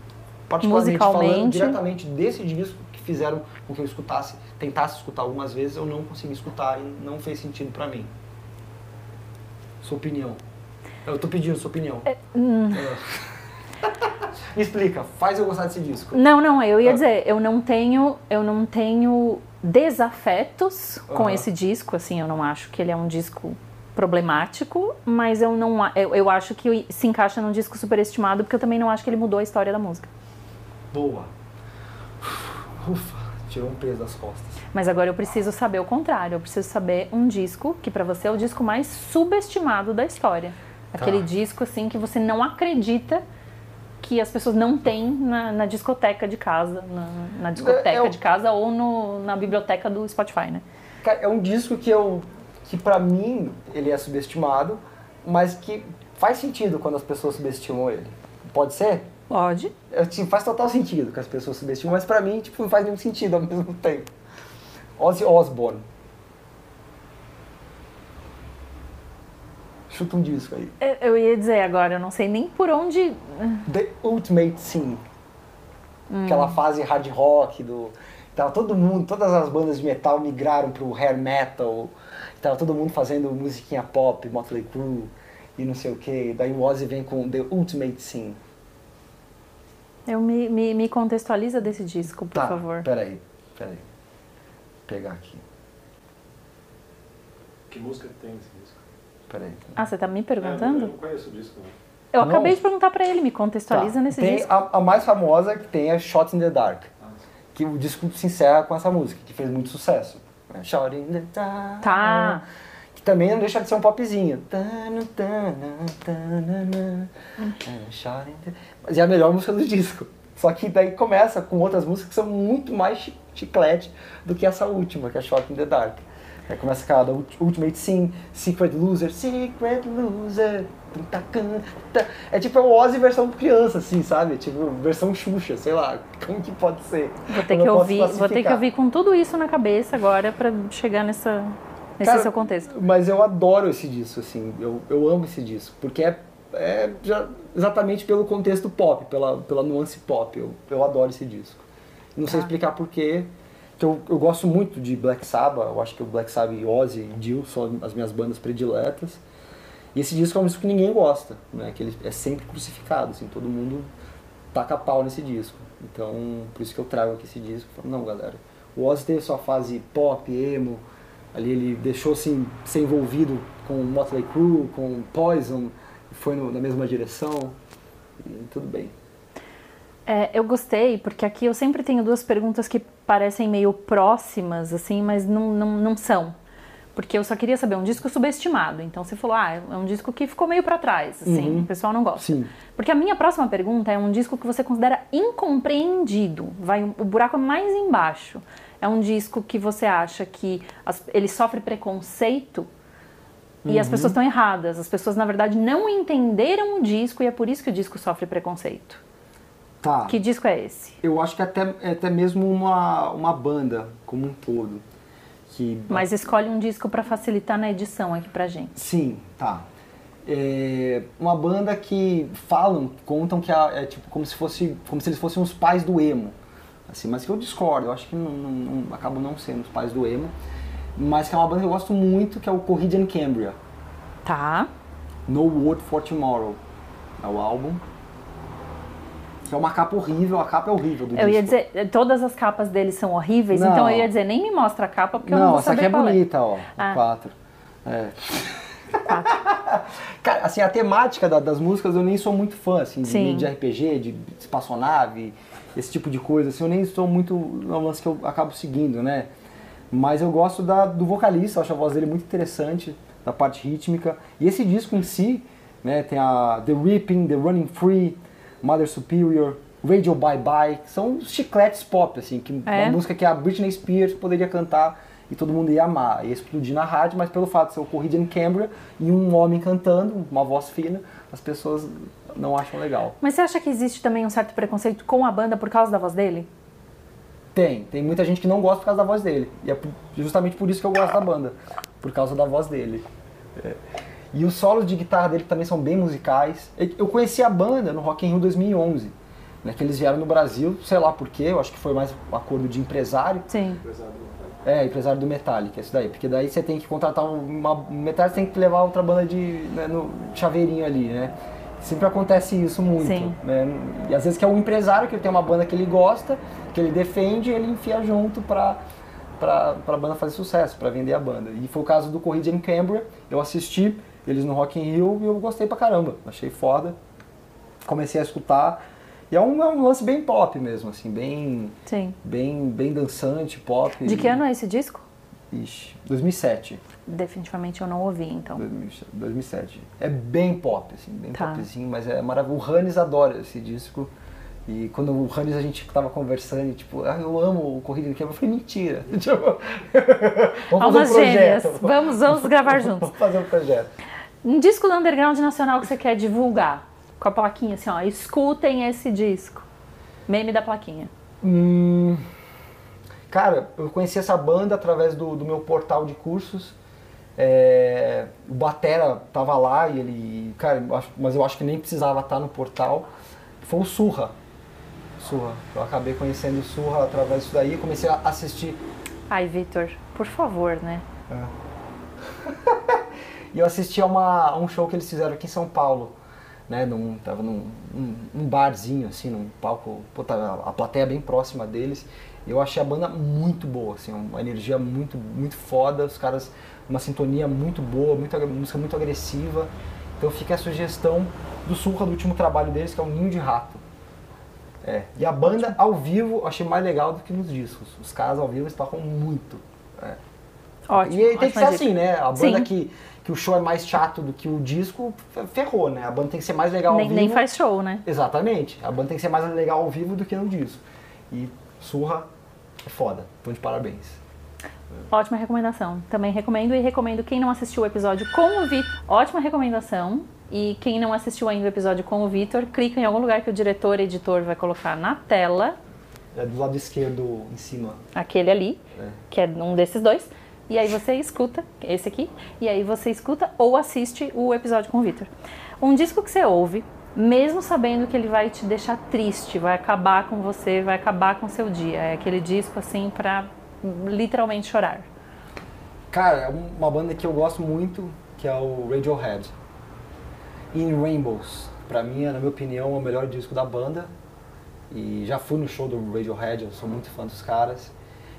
particularmente falando diretamente desse disco que fizeram com que eu escutasse, tentasse escutar algumas vezes, eu não consegui escutar e não fez sentido pra mim. Sua opinião. Eu tô pedindo sua opinião. hum. Me explica, faz eu gostar desse disco. Não, não, eu ia Ah. dizer, eu não tenho, eu não tenho desafetos com Aham. esse disco, assim, eu não acho que ele é um disco problemático, mas eu não, eu, eu acho que se encaixa num disco superestimado, porque eu também não acho que ele mudou a história da música. Boa. Ufa, tirou um peso das costas. Mas agora eu preciso saber o contrário, eu preciso saber um disco que pra você é o disco mais subestimado da história. Aquele Tá. disco assim que você não acredita que as pessoas não têm na, na discoteca de casa, na, na discoteca É, eu- de casa ou no- na biblioteca do Spotify, né? Cara, é um disco que eu. que pra mim ele é subestimado, mas que faz sentido quando as pessoas subestimam ele. Pode ser? Pode. Faz total sentido que as pessoas subestimam, mas pra mim, tipo, não faz nenhum sentido ao mesmo tempo. Ozzy Osbourne. Chuta um disco aí. Eu- Eu ia dizer agora, eu não sei nem por onde. The Ultimate Scene. Hum. Aquela fase hard rock do. Tava todo mundo, todas as bandas de metal migraram pro hair metal. Tava todo mundo fazendo musiquinha pop, Motley Crue e não sei o que. Daí o Ozzy vem com The Ultimate Scene. Eu me, me, me contextualiza desse disco, por tá, favor. peraí, peraí. Vou pegar aqui, Que música tem esse disco? peraí. Ah, você tá me É, eu perguntando? não conheço o disco, não. Eu Não. acabei de perguntar pra ele, me contextualiza Tá, nesse tem disco. A, a mais famosa que tem é Shot in the Dark. Ah, Que o disco se encerra com essa música, que fez muito sucesso. né? Shot in the Dark. Tá. Que também não deixa de ser um popzinho. Tanana, tana, shot in the- Mas é a melhor música do disco. Só que daí começa com outras músicas que são muito mais chi- chiclete do que essa última, que é Shot in the Dark. Aí começa com a da Ult- Ultimate Sim, Secret Loser, Secret Loser. É tipo o Ozzy versão criança, assim, sabe? Tipo, versão Xuxa, sei lá. Como que pode ser? Vou ter Eu que ouvir, vou ter que ouvir com tudo isso na cabeça agora pra chegar nessa, nesse Cara, seu contexto. Mas eu adoro esse disco, assim, eu, eu amo esse disco, porque é, é já exatamente pelo contexto pop, pela, pela nuance pop, eu, eu adoro esse disco. Não sei Tá. explicar porquê, que eu, eu gosto muito de Black Sabbath, eu acho que o Black Sabbath e Ozzy e Dio são as minhas bandas prediletas, e esse disco é um disco que ninguém gosta, né, que ele é sempre crucificado, assim, todo mundo taca pau nesse disco. Então, por isso que eu trago aqui esse disco. Não, galera, o Ozzy teve sua fase pop, emo, ali ele deixou assim, ser envolvido com Motley Crue, com Poison, foi no- na mesma direção, e tudo bem. É, eu gostei, porque aqui eu sempre tenho duas perguntas que parecem meio próximas, assim, mas não, não, não são. Porque eu só queria saber, um disco subestimado. Então você falou, ah, é um disco que ficou meio pra trás, assim, Uhum. o pessoal não gosta. Sim. Porque a minha próxima pergunta é um disco que você considera incompreendido, vai o buraco é mais embaixo. É um disco que você acha que as- ele sofre preconceito e Uhum. as pessoas estão erradas. As pessoas, na verdade, não entenderam o disco e é por isso que o disco sofre preconceito. Tá. Que disco é esse? Eu acho que até, é até mesmo uma, uma banda como um todo. Que, Mas escolhe um disco pra facilitar na edição aqui pra gente. Sim, tá. É uma banda que falam, contam que é, é tipo como se fosse, como se eles fossem os pais do emo, assim, mas que eu discordo. Eu acho que não, não, não- acabam não sendo os pais do emo, mas que é uma banda que eu gosto muito, que é o Corridian Cambria, Tá. No Word for Tomorrow, é o álbum. Que é uma capa horrível, a capa é horrível do Eu ia disco. dizer, eh, todas as capas deles são horríveis, Não. então eu ia dizer, nem me mostra a capa porque eu não Não, vou essa saber aqui é qual bonita, ó. Ah. O 4. É. Cara, assim, a temática da- das músicas eu nem sou muito fã, assim, de, de RPG, de espaçonave, esse tipo de coisa, assim, eu nem sou muito, é um lance que eu acabo seguindo, né? Mas eu gosto da, do vocalista, acho a voz dele muito interessante, da parte rítmica. E esse disco em si, né, tem a The Ripping, The Running Free, Mother Superior, Radio Bye Bye, que são chicletes pop, assim, que É? uma música que a Britney Spears poderia cantar e todo mundo ia amar, ia explodir na rádio, mas pelo fato de ser ocorrido em Cambria e um homem cantando, uma voz fina, as pessoas não acham legal. Mas você acha que existe também um certo preconceito com a banda por causa da voz dele? Tem, tem muita gente que não gosta por causa da voz dele. E é justamente por isso que eu gosto da banda, por causa da voz dele. É. E os solos de guitarra dele também são bem musicais. Eu- conheci a banda no Rock in Rio 2011, né, que eles vieram no Brasil, sei lá porquê, eu acho que foi mais um acordo de empresário. Sim. Empresário do Metallica. É, empresário do Metallica, isso daí. Porque daí você tem que contratar uma. um Metallica você tem que levar outra banda de. Né, no chaveirinho ali, né? Sempre acontece isso muito. Sim. Né? E às vezes que é um empresário que tem uma banda que ele gosta, que ele defende, ele enfia junto pra, pra, pra banda fazer sucesso, pra vender a banda. E foi o caso do Corrida em Cambria. Eu assisti eles no Rock in Rio e eu gostei pra caramba. Achei foda. Comecei a escutar. E é um, é um lance bem pop mesmo, assim, bem, Sim. bem, bem dançante, pop. De que ano é esse disco? Ixi, 2007. Definitivamente eu não ouvi, então. 2007. É bem pop, assim, bem Tá. popzinho, mas é maravilhoso. O Hannes adora esse disco. E quando o Hannes a gente tava conversando, e, tipo, ah, eu amo o Corrida de Quebra, eu falei, mentira. Tipo, vamos Almas fazer um gêmeas. projeto. Vamos, vamos gravar juntos. Vamos fazer um projeto. Um disco do underground nacional que você quer divulgar. Com a plaquinha assim, ó. Escutem esse disco. Meme da plaquinha. Hum, cara, eu conheci essa banda através do, do meu portal de cursos. É, o Batera tava lá e ele. Cara, mas eu acho que nem precisava estar no portal. Foi o Surra. Surra. Eu acabei conhecendo o Surra através disso daí e comecei a assistir. Ai, Vitor, por favor, né? E eu assisti a, uma, a um show que eles fizeram aqui em São Paulo. Né, num, tava num um, um barzinho, assim, num palco. Pô, tava a plateia bem próxima deles. E eu achei a banda muito boa, assim, uma energia muito, muito foda. Os caras, uma sintonia muito boa, muito, música muito agressiva. Então fica a sugestão do Surra, do último trabalho deles, que é o Ninho de Rato. É. E a banda ao vivo eu achei mais legal do que nos discos. Os caras ao vivo eles tocam muito. É. Ótimo. E aí tem que ser assim, né? A banda Sim. que, que o show é mais chato do que o disco, ferrou, né? A banda tem que ser mais legal ao Nem, vivo. nem faz show, né? Exatamente. A banda tem que ser mais legal ao vivo do que no disco. E Surra é foda. Tô de parabéns. Ótima recomendação. Também recomendo e recomendo quem não assistiu o episódio com o Vitor. Ótima recomendação. E quem não assistiu ainda o episódio com o Vitor, clica em algum lugar que o diretor editor vai colocar na tela, É do lado esquerdo em cima. aquele ali, É. que é um desses dois. E aí você escuta esse aqui, e aí você escuta ou assiste o episódio com o Vitor. Um disco que você ouve, mesmo sabendo que ele vai te deixar triste, vai acabar com você, vai acabar com o seu dia. É aquele disco assim pra literalmente chorar. Cara, é uma banda que eu gosto muito, que é o Radiohead. In Rainbows. Pra mim, na minha opinião, é o melhor disco da banda. E já fui no show do Radiohead, eu sou muito fã dos caras.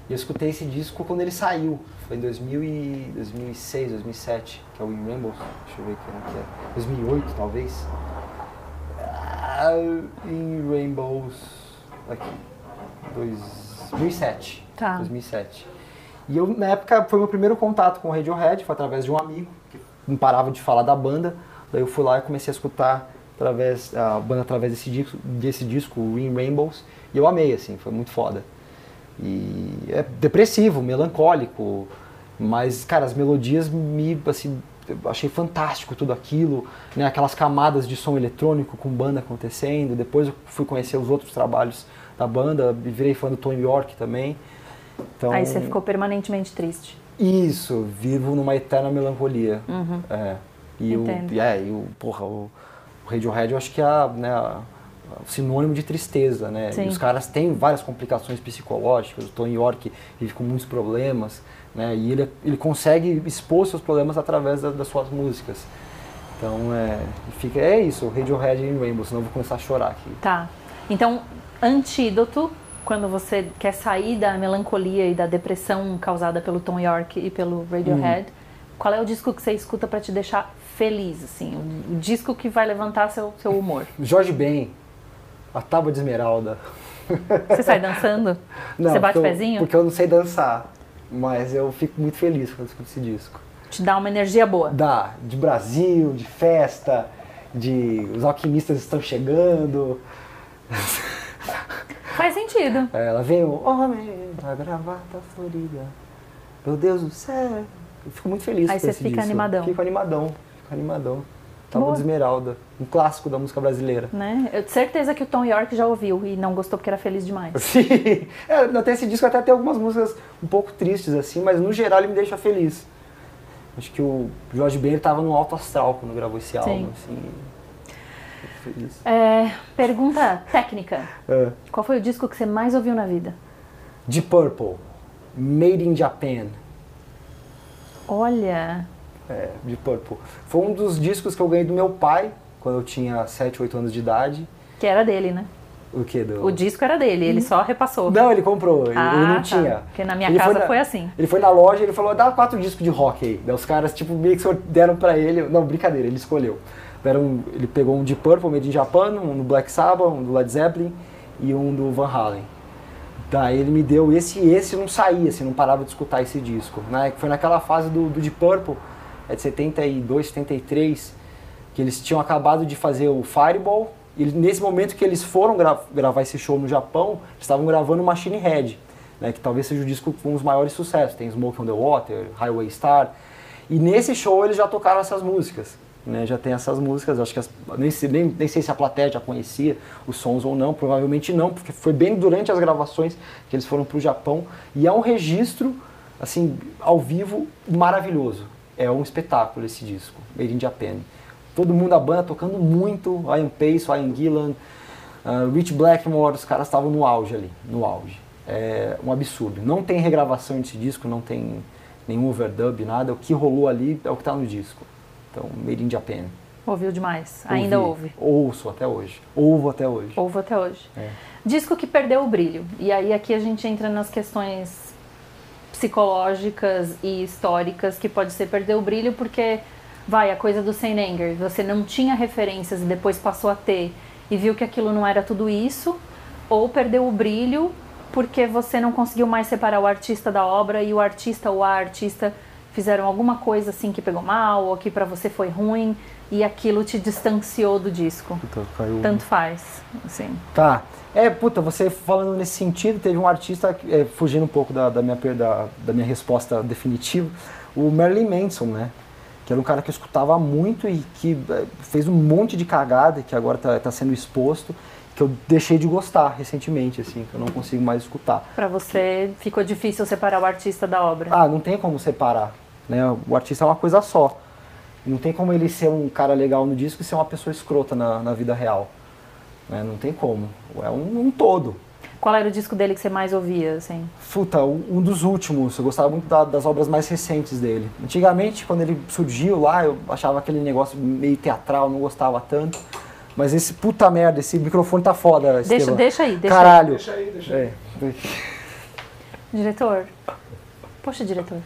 E eu escutei esse disco quando ele saiu. Foi em 2000 e 2006, 2007, que é o In Rainbows. Deixa eu ver que ano que é. 2008, talvez. Ah, In Rainbows. Aqui. 2007. Tá. 2007. E eu, na época, foi meu primeiro contato com o Radiohead, foi através de um amigo, que não parava de falar da banda. Daí eu fui lá e comecei a escutar através, a banda através desse disco, desse disco, Rainbows, e eu amei, assim, foi muito foda. E é depressivo, melancólico, mas, cara, as melodias me, assim, achei fantástico tudo aquilo, né? Aquelas camadas de som eletrônico com banda acontecendo. Depois eu fui conhecer os outros trabalhos da banda, virei fã do Tom York também. Então, Aí você ficou permanentemente triste. Isso, vivo numa eterna melancolia. Uhum. É. E o, Entendo. e é, e o, porra, o, Radiohead eu acho que é né, a- sinônimo de tristeza, né? Sim. E os caras têm várias complicações psicológicas, o Tony York vive com muitos problemas, né? E ele, ele consegue expor seus problemas através da- das suas músicas. Então, é, fica, é isso, Radiohead em Rainbow, senão eu vou começar a chorar aqui. Tá. Então, antídoto, quando você quer sair da melancolia e da depressão causada pelo Tom York e pelo Radiohead, qual é o disco que você escuta pra te deixar feliz, assim? O, o disco que vai levantar seu, seu humor. Jorge Ben, A Tábua de Esmeralda. Você sai dançando? você bate porque eu- pezinho? Porque eu não sei dançar, mas eu fico muito feliz quando eu escuto esse disco. Te dá uma energia boa. Da, de Brasil, de festa, de os alquimistas estão chegando. Faz sentido. Ela vem o homem da gravata florida. Meu Deus do céu. Eu fico muito feliz Aí com você esse fica disco. animadão. Fico animadão, fico animadão. Tábua de Esmeralda, um clássico da música brasileira. Né? Eu tenho certeza que o Tom York já ouviu e não gostou porque era feliz demais. Sim. É, até esse disco até tem algumas músicas um pouco tristes, assim, mas no geral ele me deixa feliz. Acho que o Jorge Ben estava no alto astral quando gravou esse álbum, Sim. assim. Feliz. É, pergunta técnica. É. Qual foi o disco que você mais ouviu na vida? Deep Purple, Made in Japan. Olha, É, Deep Purple. Foi um dos discos que eu ganhei do meu pai quando eu tinha 7, 8 anos de idade. que era dele, né? O que? Do... O disco era dele, ele só repassou. Não, ele comprou, ele, Ah, ele não tá. tinha. Porque na minha Ele casa na- foi assim. Ele foi na loja e ele falou, dá quatro discos de rock aí. Daí os caras, tipo, meio que deram pra ele. Não, brincadeira, ele escolheu. Ele pegou um de Purple, Made in Japan, um do Black Sabbath, um do Led Zeppelin e um do Van Halen. Daí ele me deu esse e esse não saía, assim, não parava de escutar esse disco. Né? Foi naquela fase do, do Deep Purple, é de 72, 73, que eles tinham acabado de fazer o Fireball. E nesse momento que eles foram gra- gravar esse show no Japão, estavam gravando Machine Head, né, que talvez seja o disco com os maiores sucessos. Tem Smoke on the Water, Highway Star. E nesse show eles já tocaram essas músicas. Né, já tem essas músicas, acho que as- nem, nem, nem sei se a plateia já conhecia os sons ou não, provavelmente não, porque foi bem durante as gravações que eles foram para o Japão. E é um registro, assim, ao vivo, maravilhoso. É um espetáculo esse disco, Made in Japan. Todo mundo, a banda tocando muito, Ian Pace, Ian Gillan, uh, Rich Blackmore, os caras estavam no auge ali, no auge. É um absurdo. Não tem regravação desse disco, não tem nenhum overdub, nada. O que rolou ali é o que está no disco. Então, Made in Japan. Ouviu demais. Ainda ouve. Ouço até hoje. Ouvo até hoje. Ouvo até hoje. É. Disco que perdeu o brilho. E aí aqui a gente entra nas questões psicológicas e históricas que pode ser perder o brilho porque vai a coisa do Saint Anger, você não tinha referências e depois passou a ter e viu que aquilo não era tudo isso, ou perdeu o brilho porque você não conseguiu mais separar o artista da obra e o artista ou a artista fizeram alguma coisa assim que pegou mal ou que pra você foi ruim e aquilo te distanciou do disco. Puta, caiu. Tanto faz, assim. Tá. É, puta, você falando nesse sentido, teve um artista, é, fugindo um pouco da, da minha, da, da minha resposta definitiva, o Marilyn Manson, né? Que era um cara que eu escutava muito e que é, fez um monte de cagada, que agora tá, tá sendo exposto, que eu deixei de gostar recentemente, assim, que eu não consigo mais escutar. Pra você ficou difícil separar o artista da obra. Ah, não tem como separar, né? O artista é uma coisa só. Não tem como ele ser um cara legal no disco e ser uma pessoa escrota na, na vida real. Né? Não tem como. É um, um todo. Qual era o disco dele que você mais ouvia, assim? Puta, um um dos últimos. Eu gostava muito da- das obras mais recentes dele. Antigamente, quando ele surgiu lá, eu achava aquele negócio meio teatral, não gostava tanto. Mas esse puta merda, esse microfone tá foda, Deixa, deixa aí, deixa Caralho. Deixa aí, deixa aí. É. aí. Diretor. Poxa, diretor.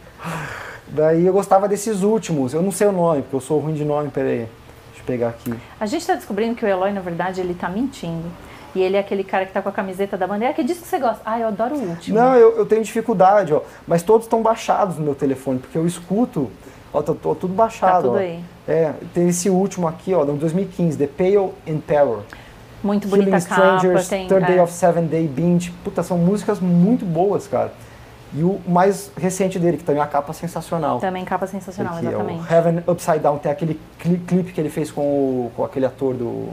Daí eu gostava desses últimos. Eu não sei o nome, porque eu sou ruim de nome, peraí. Deixa eu pegar aqui. A gente tá descobrindo que o Eloy, na verdade, ele tá mentindo. E ele é aquele cara que tá com a camiseta da bandeira. Que disco você gosta? Ah, eu adoro o último. Não, eu, eu tenho dificuldade, ó. Mas todos estão baixados no meu telefone, porque eu escuto. Ó, tá, tá tudo baixado. Tá tudo ó. aí. É, tem esse último aqui, ó, de 2015, The Pale and Terror. Muito bonita Killing a capa. Strangers, Tem, Third Day é, of Seven Day Binge. Puta, são músicas muito boas, cara. E o mais recente dele, que também é a capa sensacional. Também capa sensacional, é exatamente. o Heaven Upside Down, tem aquele cli- clipe que ele fez com, o- com aquele ator do.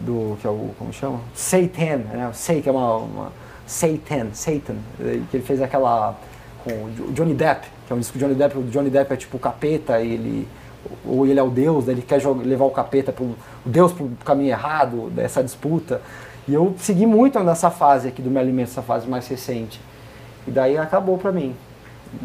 do. que é o. como chama? Satan, né? Sei, que é uma. uma Satan, Satan, que ele fez aquela. com o Jo- Johnny Depp, que é um disco Johnny Depp, o Johnny Depp é tipo o capeta, ele. ou ele é o Deus, ele quer jogar- levar o capeta pro. o Deus pro caminho errado dessa disputa. E eu segui muito nessa fase aqui do Merlin Manson, essa fase mais recente. E daí acabou pra mim.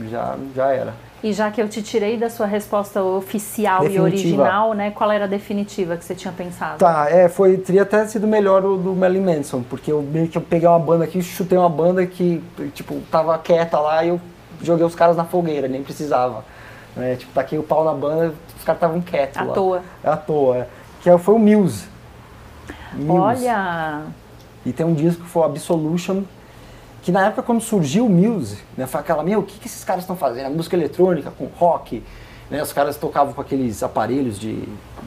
Já, já era. E já que eu te tirei da sua resposta oficial e Definitiva. original, né? Qual era a definitiva que você tinha pensado? Tá, é, foi, teria até sido melhor o do Marilyn Manson, porque eu meio que eu peguei uma banda aqui, chutei uma banda que, tipo, tava quieta lá e eu joguei os caras na fogueira, nem precisava. Né? Tipo, taquei o pau na banda, os caras estavam quietos À lá. toa. É à toa, é. Que foi o Muse. Muse. Olha, E tem um disco que foi o Absolution, que na época quando surgiu o Muse, né, foi aquela, meu, o que, que esses caras estão fazendo? A música eletrônica com rock, né, os caras tocavam com aqueles aparelhos de,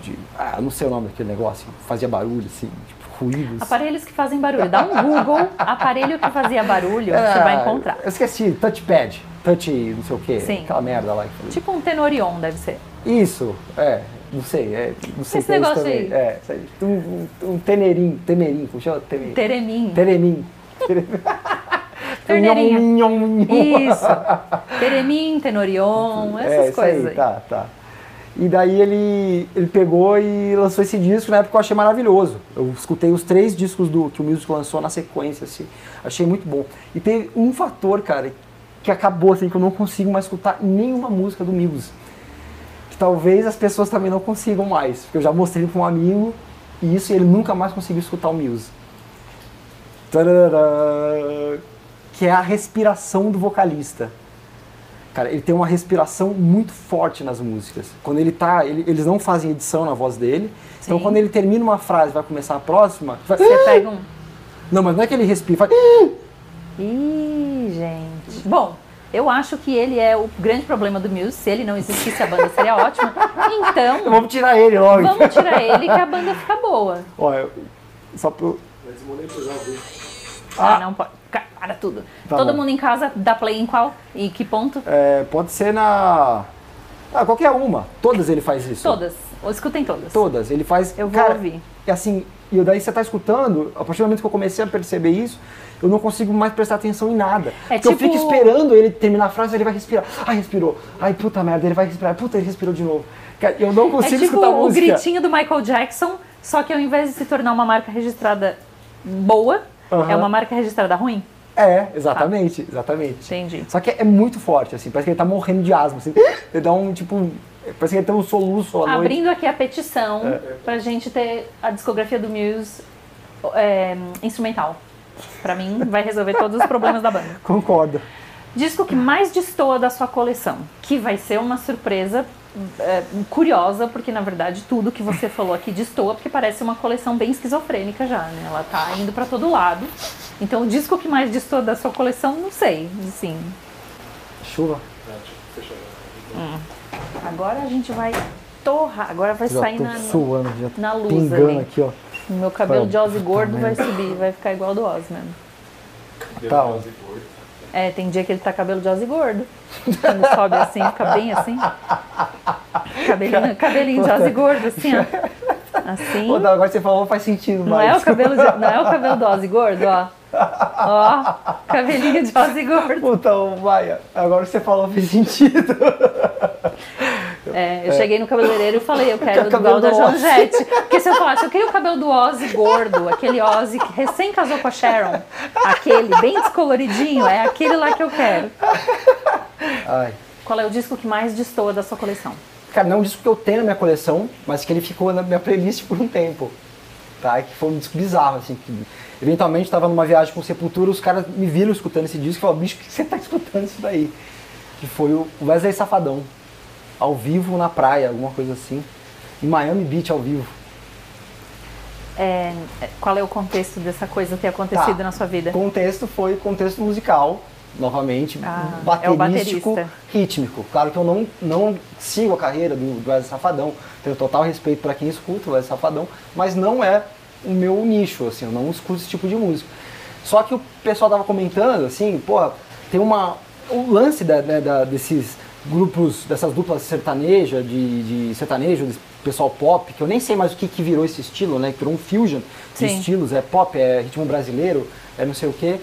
de ah, não sei o nome daquele negócio, fazia barulho, assim, tipo, ruídos. aparelhos que fazem barulho. Dá um Google, aparelho que fazia barulho, você vai encontrar. Eu esqueci, touchpad, touch não sei o que, Sim. aquela merda lá. Tipo um tenorion, deve ser. Isso, é, não sei, é, não sei Esse é negócio também. aí. É, um, um, um tenerim, temerim, como chama? Temerim. Teremin. Teremin. Terneirinha. Nhom, nhom, nhom. Isso. Teremin, tenorion, essas é, coisas aí, aí. tá, tá. E daí ele, ele pegou e lançou esse disco, na época eu achei maravilhoso. Eu escutei os três discos do, que o Music lançou na sequência, assim, achei muito bom. E teve um fator, cara, que acabou, assim, que eu não consigo mais escutar nenhuma música do Muse. Que talvez as pessoas também não consigam mais, porque eu já mostrei para um amigo e isso e ele nunca mais conseguiu escutar o Muse. Que é a respiração do vocalista. Cara, ele tem uma respiração muito forte nas músicas. Quando ele tá, ele- eles não fazem edição na voz dele. Então Sim. quando ele termina uma frase, e vai começar a próxima, vai, Você pega um. não, mas não é que ele respira, faz, Ih, gente. Bom, eu acho que ele é o grande problema do Muse. Se ele não existisse, a banda seria ótima. Então, vamos tirar ele logo. vamos tirar ele que a banda fica boa. Olha, só pro, Mas o vídeo. Ah, Ah. não pode. Para tudo. Tá Todo bom. mundo em casa dá play em qual? E que ponto? é, pode ser na ah, qualquer uma. Todas ele faz isso. Todas. Ou escutem todas. Todas. Ele faz. Eu vou cara, ouvir. E assim, e daí você tá escutando, a partir do momento que eu comecei a perceber isso, eu não consigo mais prestar atenção em nada. É Porque eu tipo- fico esperando ele terminar a frase, ele vai respirar. Ai, respirou. Ai, puta merda, ele vai respirar. Puta, ele respirou de novo. Cara, eu não É consigo tipo escutar o música. gritinho do Michael Jackson, só que ao invés de se tornar uma marca registrada boa, é uma marca registrada ruim. É, exatamente, exatamente. Entendi. Só que é muito forte, assim, parece que ele tá morrendo de asma, assim. Ele dá um, tipo, parece que ele tem um soluço à noite. Abrindo aqui a petição É. pra gente ter a discografia do Muse é, instrumental. Pra mim, vai resolver todos os problemas da banda. Concordo. Disco que mais destoa da sua coleção, que vai ser uma surpresa é, curiosa, porque na verdade tudo que você falou aqui destoa, porque parece uma coleção bem esquizofrênica já, né? Ela tá indo pra todo lado. Então o disco que mais destoa da sua coleção, não sei, assim. Chuva. Deixa eu fechar. Agora a gente vai torrar, agora vai Já sair na, suando, já na luz pingando ali. aqui, ó. O meu cabelo de Ozzy gordo vai merda. subir, vai ficar igual do Ozzy mesmo. Tá, ó. Quase gordo. É, tem dia que ele tá cabelo de Ozzy gordo. Quando sobe assim, fica bem assim. Cabelinho, cabelinho de Ozzy gordo, assim, ó. Assim. Não, agora você falou faz sentido, Não é o cabelo, não é o cabelo do Ozzy gordo, ó. Ó, cabelinho de Ozzy gordo. Ô, Maia, agora que você falou fez sentido. É, eu cheguei no cabeleireiro e falei, eu quero cabelo igual da. Jonjette. Porque se eu falasse, eu queria o cabelo do Ozzy gordo, aquele Ozzy que recém casou com a Sharon, aquele bem descoloridinho, é aquele lá que eu quero. Ai. Qual é o disco que mais destoa da sua coleção? Cara, não é um disco que eu tenho na minha coleção, mas que ele ficou na minha playlist por um tempo. Tá? Que foi um disco bizarro, assim. Que, eventualmente estava numa viagem com Sepultura, os caras me viram escutando esse disco e falaram, bicho, por que você tá escutando isso daí? Que foi o Wesley Safadão. Ao vivo na praia, alguma coisa assim. Em Miami Beach ao vivo. É, qual é o contexto dessa coisa ter acontecido Tá. na sua vida? Contexto foi contexto musical, novamente, Ah, baterístico, é o baterista. rítmico. Claro que eu não, não sigo a carreira do, do Wesley Safadão, tenho total respeito para quem escuta o Wesley Safadão, mas não é o meu nicho, assim, eu não escuto esse tipo de música. Só que o pessoal tava comentando, assim, porra, tem uma. O lance da- né, da- desses grupos, dessas duplas sertaneja, de, de sertanejo, desse pessoal pop, que eu nem sei mais o que, que virou esse estilo, né? Que virou um fusion de Sim. estilos, é pop, é ritmo brasileiro, é não sei o quê.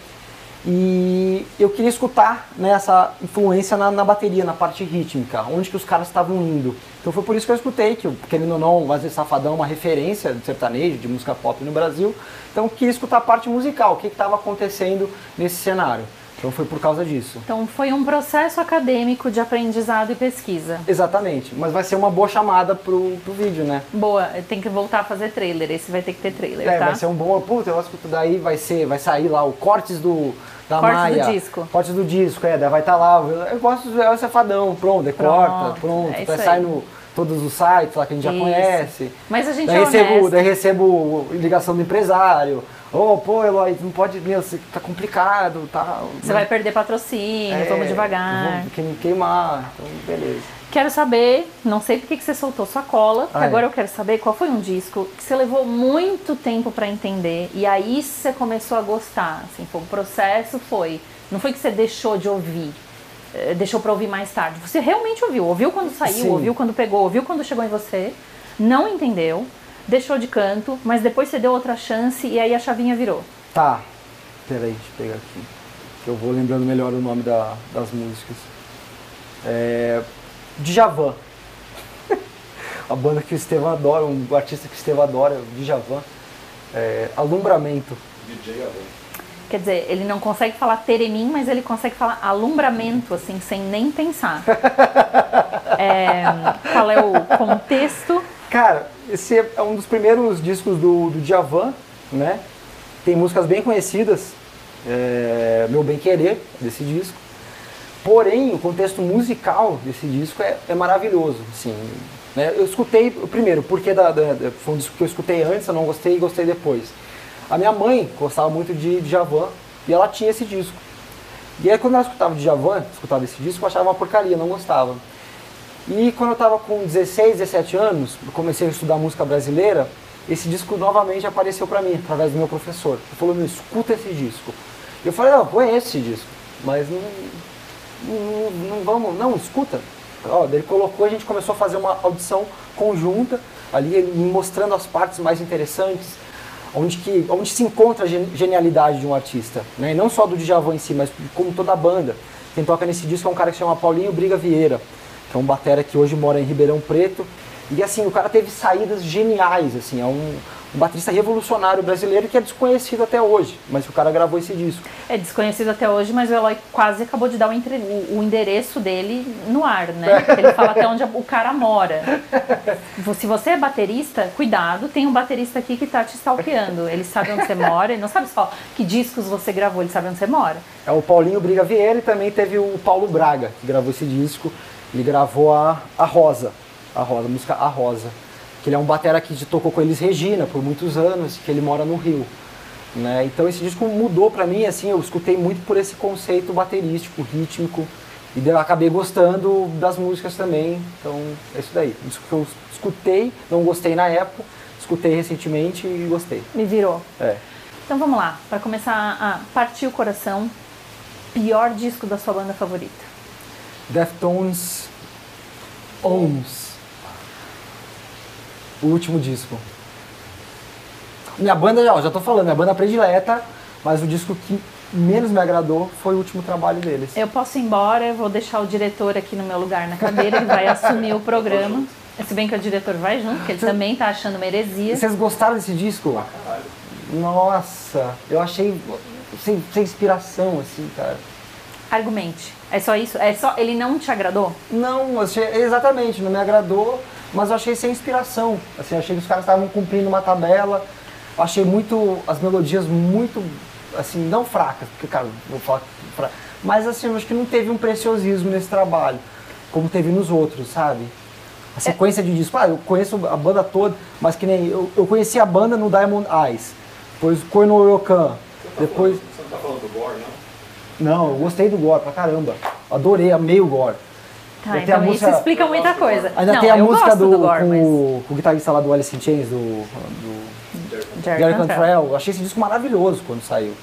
E eu queria escutar né, essa influência na, na bateria, na parte rítmica, onde que os caras estavam indo. Então foi por isso que eu escutei, que querendo ou não, o Wesley Safadão é uma referência de sertanejo, de música pop no Brasil. Então eu queria escutar a parte musical, o que estava acontecendo nesse cenário. Então foi por causa disso. Então foi um processo acadêmico de aprendizado e pesquisa. Exatamente, mas vai ser uma boa chamada pro, pro vídeo, né? Boa, tem que voltar a fazer trailer. Esse vai ter que ter trailer, É, tá? vai ser um bom. Puta, eu escuto daí, vai ser, vai sair lá o cortes do. Da Cortes do Maia. disco. Cortes do disco, é, daí vai estar lá. Eu gosto do El Cefadão, pronto, corta, pronto. é daí isso sai aí. no todos os sites lá que a gente já Isso. conhece. Mas a gente daí é recebo, honesto. daí recebo ligação do empresário. Ô, pô, Eloy, não pode, meu, tá complicado, tá. Você vai perder patrocínio, vamos devagar. Que- queimar, então beleza. Quero saber, não sei porque que você soltou sua cola, Ah, é. agora eu quero saber qual foi um disco que você levou muito tempo pra entender e aí você começou a gostar. Assim, foi, o processo foi, não foi que você deixou de ouvir, eh, deixou pra ouvir mais tarde. Você realmente ouviu, ouviu quando saiu, Sim. ouviu quando pegou, ouviu quando chegou em você, não entendeu, deixou de canto, mas depois você deu outra chance e aí a chavinha virou. Tá. Peraí, deixa eu pegar aqui. Que eu vou lembrando melhor o nome da- das músicas. É. Djavan. A banda que o Estevão adora, um artista que o Estevão adora, o Djavan. É, Alumbramento. DJ Alan. Quer dizer, ele não consegue falar teremim, mas ele consegue falar alumbramento, assim, sem nem pensar. É, qual é o contexto? Cara, esse é um dos primeiros discos do, do Djavan, né? Tem músicas bem conhecidas. é, Meu Bem Querer, desse disco. Porém, o contexto musical desse disco é, é maravilhoso, assim. né? Eu escutei, primeiro, porque da, da- da- foi um disco que eu escutei antes, eu não gostei e gostei depois. A minha mãe gostava muito de Djavan e ela tinha esse disco. E aí quando ela escutava Djavan, escutava esse disco, eu achava uma porcaria, não gostava. E quando eu estava com 16, 17 anos, comecei a estudar música brasileira, esse disco novamente apareceu para mim, através do meu professor. Ele falou, meu, escuta esse disco. Eu falei, não, conheço esse disco, mas não, não, vamos, não, escuta. Ó, ele colocou, a gente começou a fazer uma audição conjunta, ali mostrando as partes mais interessantes, onde, que, onde se encontra a gen- genialidade de um artista. Né? Não só do Djavan em si, mas como toda a banda. Quem toca nesse disco é um cara que chama Paulinho Briga Vieira, que é um batera que hoje mora em Ribeirão Preto. E assim, o cara teve saídas geniais, assim, é um, um baterista revolucionário brasileiro que é desconhecido até hoje, mas o cara gravou esse disco. É desconhecido até hoje, mas o Eloy quase acabou de dar o, entre- o- endereço dele no ar, né? Ele fala até onde o cara mora. Se você é baterista, cuidado, tem um baterista aqui que tá te stalkeando. Ele sabe onde você mora, ele não sabe só que discos você gravou, ele sabe onde você mora. É o Paulinho Briga Vieira e também teve o Paulo Braga, que gravou esse disco. Ele gravou a, a Rosa, a Rosa, a música A Rosa. Que ele é um batera que tocou com eles Regina por muitos anos, que ele mora no Rio. Né? Então esse disco mudou pra mim, assim, eu escutei muito por esse conceito baterístico, rítmico. E eu acabei gostando das músicas também. Então é isso daí. Um disco que eu escutei, não gostei na época, escutei recentemente e gostei. Me virou. É. Então vamos lá, para começar a partir o coração, pior disco da sua banda favorita. Deftones Ons. O último disco. Minha banda, já, ó, já tô falando, minha banda predileta, mas o disco que menos me agradou foi o último trabalho deles. Eu posso ir embora, eu vou deixar o diretor aqui no meu lugar na cadeira, ele vai assumir o programa. Se bem que o diretor vai junto, porque ele também tá achando uma heresia. Vocês gostaram desse disco? Nossa, eu achei sem, sem inspiração, assim, cara. Argumente. É só isso? É só ele não te agradou? Não, achei, exatamente, não me agradou, mas eu achei sem inspiração. Assim, achei que os caras estavam cumprindo uma tabela. Eu achei muito as melodias muito assim, não fracas, porque cara, vou falar fra... mas assim, eu acho que não teve um preciosismo nesse trabalho, como teve nos outros, sabe? a sequência de discos. Ah, eu conheço a banda toda, mas que nem eu, eu conheci a banda no Diamond Eyes, depois Koino Ryokan, depois Você não tá falando do Gore, não? não, eu gostei do Gore pra caramba. Adorei, amei o Gore. Tá, ter a então música- isso explica muita coisa. Ainda não, tem a música do, do Gore, com, mas... o, com o guitarrista lá do Alice in Chains, do, do Jerry Gary Cantrell. Eu achei esse disco maravilhoso quando saiu.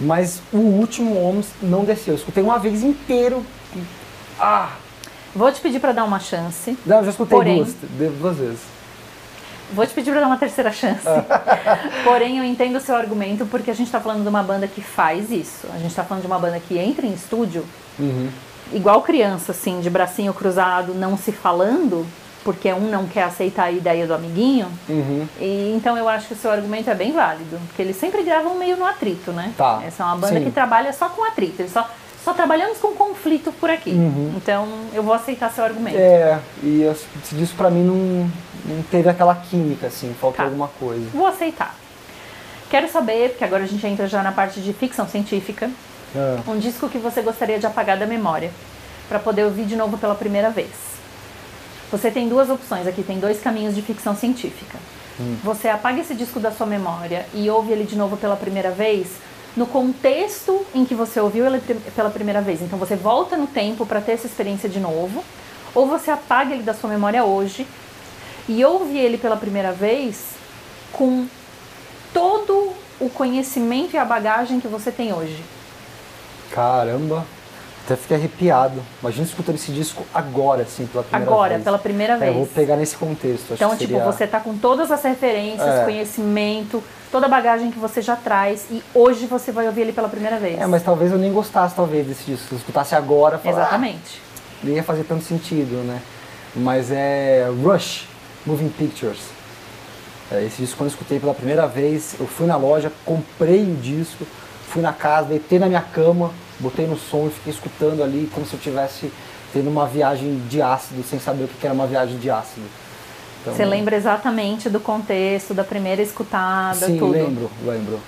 Mas o último Homens não desceu. Eu escutei uma vez inteiro. e- Ah! Vou te pedir pra dar uma chance. Não, eu já escutei Porém- duas, duas vezes. Vou te pedir pra dar uma terceira chance. Porém, eu entendo o seu argumento porque a gente tá falando de uma banda que faz isso. A gente tá falando de uma banda que entra em estúdio Uhum. Igual criança, assim, de bracinho cruzado, não se falando, porque um não quer aceitar a ideia do amiguinho. Uhum. E, então eu acho que o seu argumento é bem válido, porque eles sempre gravam meio no atrito, né? Tá, Essa é uma banda sim. que trabalha só com atrito, eles só, só trabalhamos com conflito por aqui. Então eu vou aceitar seu argumento. Uhum. É, e esse esse disco pra mim não, não teve aquela química, assim, faltou Tá. alguma coisa. Vou aceitar. Quero saber, porque agora a gente entra já na parte de ficção científica, É. um disco que você gostaria de apagar da memória, para poder ouvir de novo pela primeira vez. Você tem duas opções aqui, tem dois caminhos de ficção científica. Você apaga esse disco da sua memória e ouve ele de novo pela primeira vez no contexto em que você ouviu ele pela primeira vez. Então você volta no tempo para ter essa experiência de novo, ou você apaga ele da sua memória hoje e ouve ele pela primeira vez com todo o conhecimento e a bagagem que você tem hoje. Caramba, até fiquei arrepiado. Imagina escutando esse disco agora, assim, pela primeira Agora, vez. pela primeira É, vez. eu vou pegar nesse contexto. Acho Então, tipo, seria... você tá com todas as referências, É. conhecimento, toda a bagagem que você já traz e hoje você vai ouvir ele pela primeira vez. É, mas talvez eu nem gostasse, talvez, desse disco. Se eu escutasse agora, eu falava, Exatamente. ah, ia fazer tanto sentido, né? Mas é Rush, Moving Pictures. É, esse disco, quando eu escutei pela primeira vez, eu fui na loja, comprei o disco, fui na casa, deitei na minha cama, botei no som e fiquei escutando ali como se eu tivesse tendo uma viagem de ácido, sem saber o que era uma viagem de ácido. Então, Você lembra exatamente do contexto, da primeira escutada, Sim, tudo. lembro, lembro.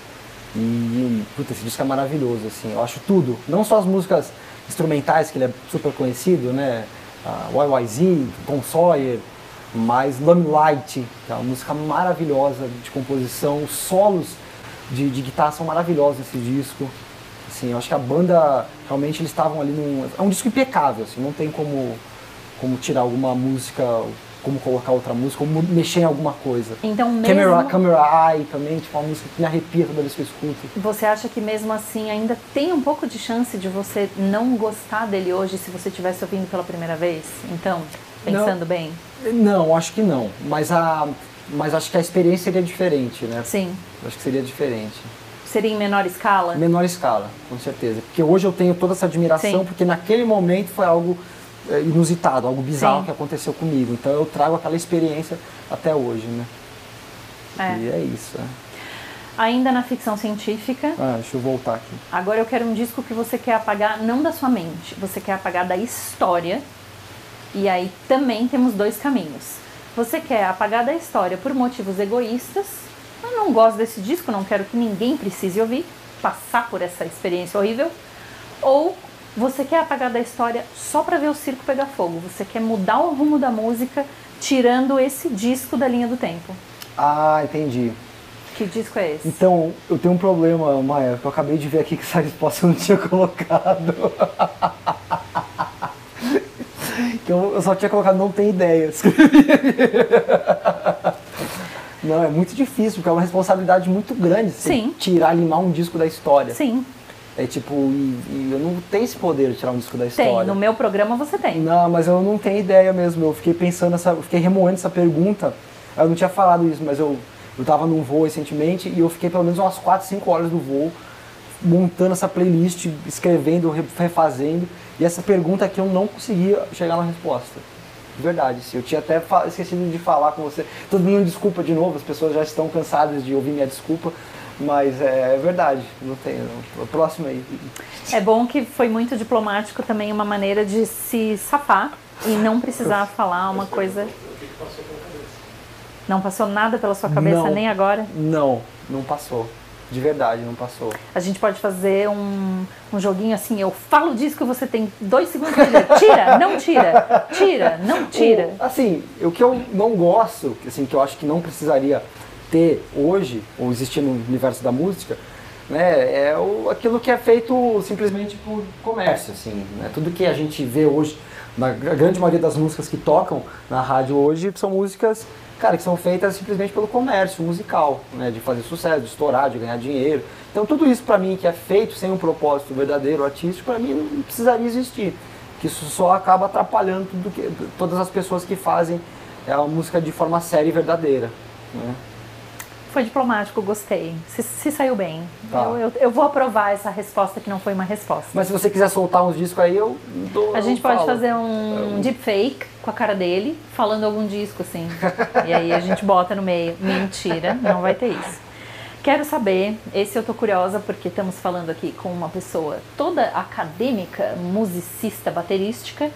E, puta, esse disco é maravilhoso, assim. Eu acho tudo. Não só as músicas instrumentais, que ele é super conhecido, né? A YYZ, Tom Sawyer, mas Lamelight, que é uma música maravilhosa de composição. Os solos de, de guitarra são maravilhosos nesse disco. Assim, eu acho que a banda, realmente, eles estavam ali num... É um disco impecável, assim. Não tem como, como tirar alguma música, como colocar outra música, como mexer em alguma coisa. Então, mesmo Camera, Camera Eye também, tipo, uma música que me arrepia toda vez que eu escuto. você acha que mesmo assim ainda tem um pouco de chance de você não gostar dele hoje se você estivesse ouvindo pela primeira vez? Então, pensando bem? Não, acho que não. Mas, a, mas acho que a experiência seria diferente, né? Sim. Acho que seria diferente. Seria em menor escala? Menor escala, com certeza. Porque hoje eu tenho toda essa admiração, Sim. porque naquele momento foi algo é, inusitado, algo bizarro Sim. que aconteceu comigo. Então eu trago aquela experiência até hoje, né? É. E é isso. é. Ainda na ficção científica, Ah, deixa eu voltar aqui. Agora eu quero um disco que você quer apagar não da sua mente, você quer apagar da história. E aí também temos dois caminhos. Você quer apagar da história por motivos egoístas. Eu não gosto desse disco, não quero que ninguém precise ouvir, passar por essa experiência horrível. Ou você quer apagar da história só para ver o circo pegar fogo. Você quer mudar o rumo da música tirando esse disco da linha do tempo. Ah, entendi. Que disco é esse? Então, eu tenho um problema, Maia, que eu acabei de ver aqui que essa resposta eu não tinha colocado. que eu, eu só tinha colocado não tem ideia. Não, é muito difícil, porque é uma responsabilidade muito grande você Sim. tirar, limar um disco da história. Sim, É tipo, e, e eu não tenho esse poder de tirar um disco da tem. história. No meu programa você tem. Não, mas eu não tenho ideia mesmo. Eu fiquei pensando essa, eu fiquei remoendo essa pergunta. Eu não tinha falado isso, mas eu eu tava num voo recentemente e eu fiquei pelo menos umas 4, 5 horas do voo montando essa playlist, escrevendo, re- refazendo. E essa pergunta aqui eu não conseguia chegar na resposta. De verdade, sim. Eu tinha até esquecido de falar com você. Todo mundo desculpa de novo, as pessoas já estão cansadas de ouvir minha desculpa. Mas é, verdade, não tem. Não. Próximo aí. É bom que foi muito diplomático também, uma maneira de se safar e não precisar falar uma coisa. Não passou nada pela sua cabeça Não. nem agora? Não, não passou. De verdade, não passou. A gente pode fazer um, um joguinho assim, eu falo disso que você tem dois segundos dizer, tira, não tira, tira, não tira. O- assim, o que eu não gosto, assim, que eu acho que não precisaria ter hoje, ou existir no universo da música, né, é o, aquilo que é feito simplesmente por comércio, assim, né? Tudo que a gente vê hoje, na gra- grande maioria das músicas que tocam na rádio hoje, são músicas, cara, que são feitas simplesmente pelo comércio musical, né, de fazer sucesso, de estourar, de ganhar dinheiro. Então tudo isso pra mim que é feito sem um propósito verdadeiro, artístico, pra mim não precisaria existir. Que isso só acaba atrapalhando que, todas as pessoas que fazem é, a música de forma séria e verdadeira. Né? Foi diplomático, gostei. Se, se saiu bem. Tá. Eu, eu, eu vou aprovar essa resposta que não foi uma resposta. Mas se você quiser soltar uns discos aí, eu dou. A gente pode falo. fazer um deepfake com a cara dele, falando algum disco, assim. e aí a gente bota no meio. Mentira, não vai ter isso. Quero saber, esse eu tô curiosa porque estamos falando aqui com uma pessoa toda acadêmica, musicista, baterística.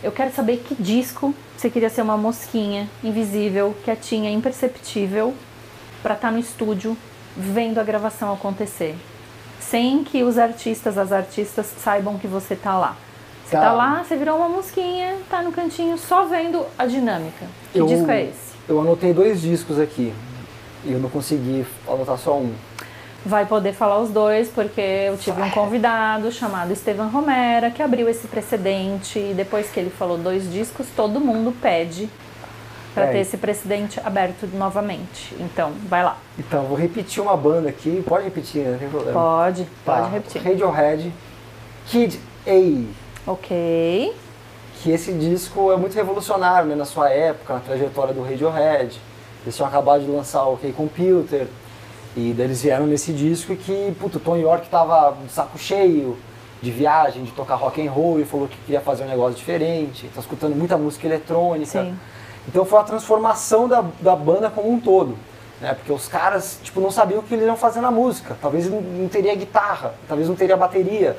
Eu quero saber que disco você queria ser uma mosquinha, invisível, quietinha, imperceptível, para estar no estúdio vendo a gravação acontecer. Sem que os artistas, as artistas saibam que você tá lá. Você tá, Tá. lá, você virou uma mosquinha, tá no cantinho só vendo a dinâmica. Que Eu- disco é esse? Eu anotei dois discos aqui. E eu não consegui anotar só um. Vai poder falar os dois, porque eu tive um convidado chamado Estevan Romera, que abriu esse precedente, e depois que ele falou dois discos, todo mundo pede para É. ter esse precedente aberto novamente. Então, vai lá. Então, vou repetir uma banda aqui. Pode repetir, né? Não tem problema. Pode, Tá. pode repetir. Radiohead, Kid A. Ok. que esse disco é muito revolucionário né, na sua época, na trajetória do Radiohead. Eles tinham acabado de lançar o OK Computer, e daí eles vieram nesse disco que, puto, o Tom York tava de saco cheio de viagem, de tocar rock and roll, e falou que queria fazer um negócio diferente, tá escutando muita música eletrônica. Sim. Então foi uma transformação da, da banda como um todo. Né? Porque os caras tipo, não sabiam o que eles iam fazer na música. Talvez não, teria guitarra, talvez não teria bateria.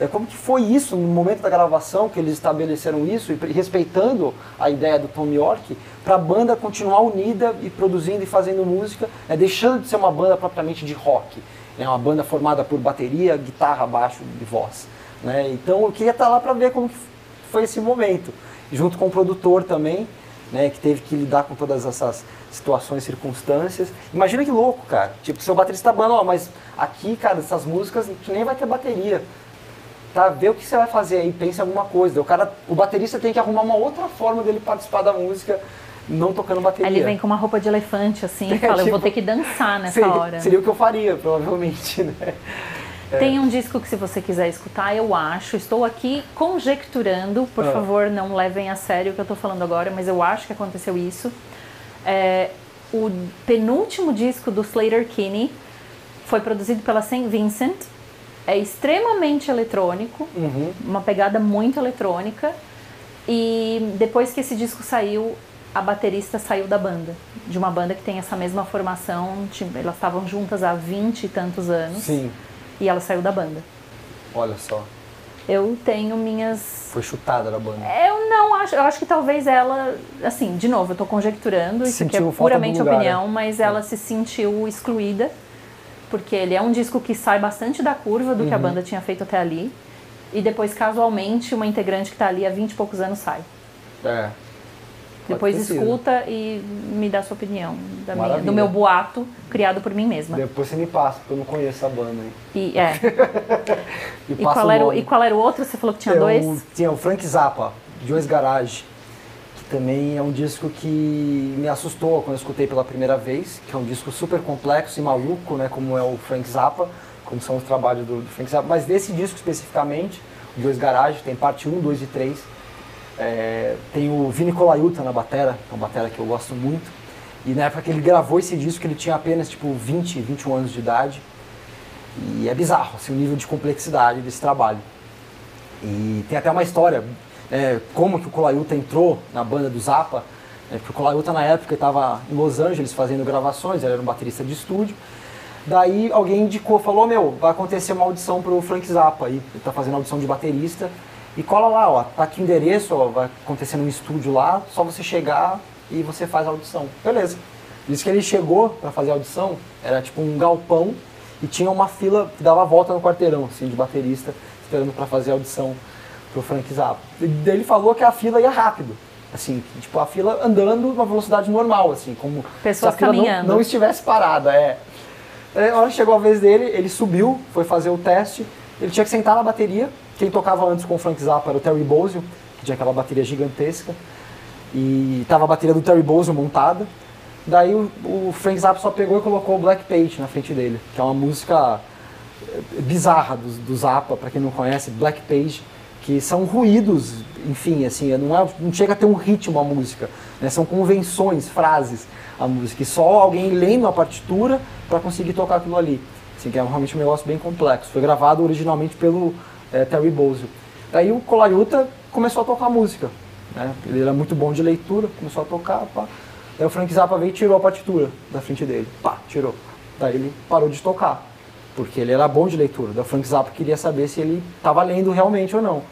É, como que foi isso no momento da gravação que eles estabeleceram isso e respeitando a ideia do Tom York para a banda continuar unida e produzindo e fazendo música, né? deixando de ser uma banda propriamente de rock, é uma banda formada por bateria, guitarra, baixo e voz. Né? Então eu queria estar lá para ver como foi esse momento, junto com o produtor também, né, que teve que lidar com todas essas situações, circunstâncias. Imagina que louco, cara. Tipo, seu baterista da banda, ó, mas aqui, cara, essas músicas tu nem vai ter bateria. Tá, vê o que você vai fazer aí, pensa em alguma coisa. O cara, o baterista tem que arrumar uma outra forma dele participar da música, não tocando bateria. Aí ele vem com uma roupa de elefante, assim, e É, fala, eu vou tipo, ter que dançar nessa seria, hora. seria o que eu faria, provavelmente, né? Tem um disco que se você quiser escutar, eu acho, estou aqui conjecturando, por Ah. favor, não levem a sério o que eu estou falando agora, mas eu acho que aconteceu isso. É, o penúltimo disco do Slater Kinney foi produzido pela St. Vincent, é extremamente eletrônico, Uhum. uma pegada muito eletrônica. E depois que esse disco saiu, a baterista saiu da banda. De uma banda que tem essa mesma formação, tipo, elas estavam juntas há 20 e tantos anos. Sim, E ela saiu da banda. olha só. Eu tenho minhas. Foi chutada da banda. Eu não acho. Eu acho que talvez ela. Assim, de novo, eu tô conjecturando, isso aqui é puramente lugar, opinião, né? mas ela se sentiu excluída. Porque ele é um disco que sai bastante da curva do que a Uhum. banda tinha feito até ali. E depois, casualmente, uma integrante que tá ali há 20 e poucos anos sai. É. Depois escuta e me dá sua opinião. Minha- do meu boato criado por mim mesma. Depois você me passa, porque eu não conheço a banda aí. E, é. E, e, qual era, e qual era o outro? Você falou que tinha É, dois? tinha o Frank Zappa, Joe's Garage, que também é um disco que me assustou quando eu escutei pela primeira vez, que é um disco super complexo e maluco, né, como é o Frank Zappa, como são os trabalhos do, do Frank Zappa, mas desse disco especificamente, o Joe's Garage, tem parte 1, 2 e 3, é, tem o Vini Colaiuta na batera, que é uma batera que eu gosto muito, e na época que ele gravou esse disco, ele tinha apenas tipo 20, 21 anos de idade, e é bizarro assim, o nível de complexidade desse trabalho. E tem até uma história, é, como que o Colaiuta entrou na banda do Zappa, né, porque o Colaiuta na época estava em Los Angeles fazendo gravações, ele era um baterista de estúdio. Daí alguém indicou, falou, meu, vai acontecer uma audição pro Frank Zappa aí, ele tá fazendo audição de baterista, e cola lá, ó, tá aqui o endereço, ó, vai acontecer num estúdio lá, só você chegar e você faz a audição. Beleza. Diz que ele chegou para fazer a audição, era tipo um galpão e tinha uma fila que dava a volta no quarteirão, assim, de baterista, esperando para fazer a audição pro Frank Zappa. E daí ele falou que a fila ia rápido. Assim, tipo, a fila andando numa velocidade normal, assim, como Pessoas se a fila não, não estivesse parada, é. Aí, A hora que chegou a vez dele, ele subiu, foi fazer o teste, ele tinha que sentar na bateria. Quem tocava antes com o Frank Zappa era o Terry Bozzio, que tinha aquela bateria gigantesca. E tava a bateria do Terry Bozzio montada. Daí o, o Frank Zappa só pegou e colocou o Black Page na frente dele, que é uma música eh, bizarra do, do Zappa, para quem não conhece, Black Page, que são ruídos, enfim, assim, não, é, não chega a ter um ritmo a música, né? são convenções, frases a música, e só alguém lendo a partitura para conseguir tocar aquilo ali. Assim, que é realmente um negócio bem complexo. Foi gravado originalmente pelo eh, Terry Bozzio. Daí o Colaiuta começou a tocar música. Né? Ele era muito bom de leitura, começou a tocar, pá. Daí o Frank Zappa veio e tirou a partitura da frente dele. Pá, tirou. Daí ele parou de tocar, porque ele era bom de leitura. Daí o Frank Zappa queria saber se ele estava lendo realmente ou não.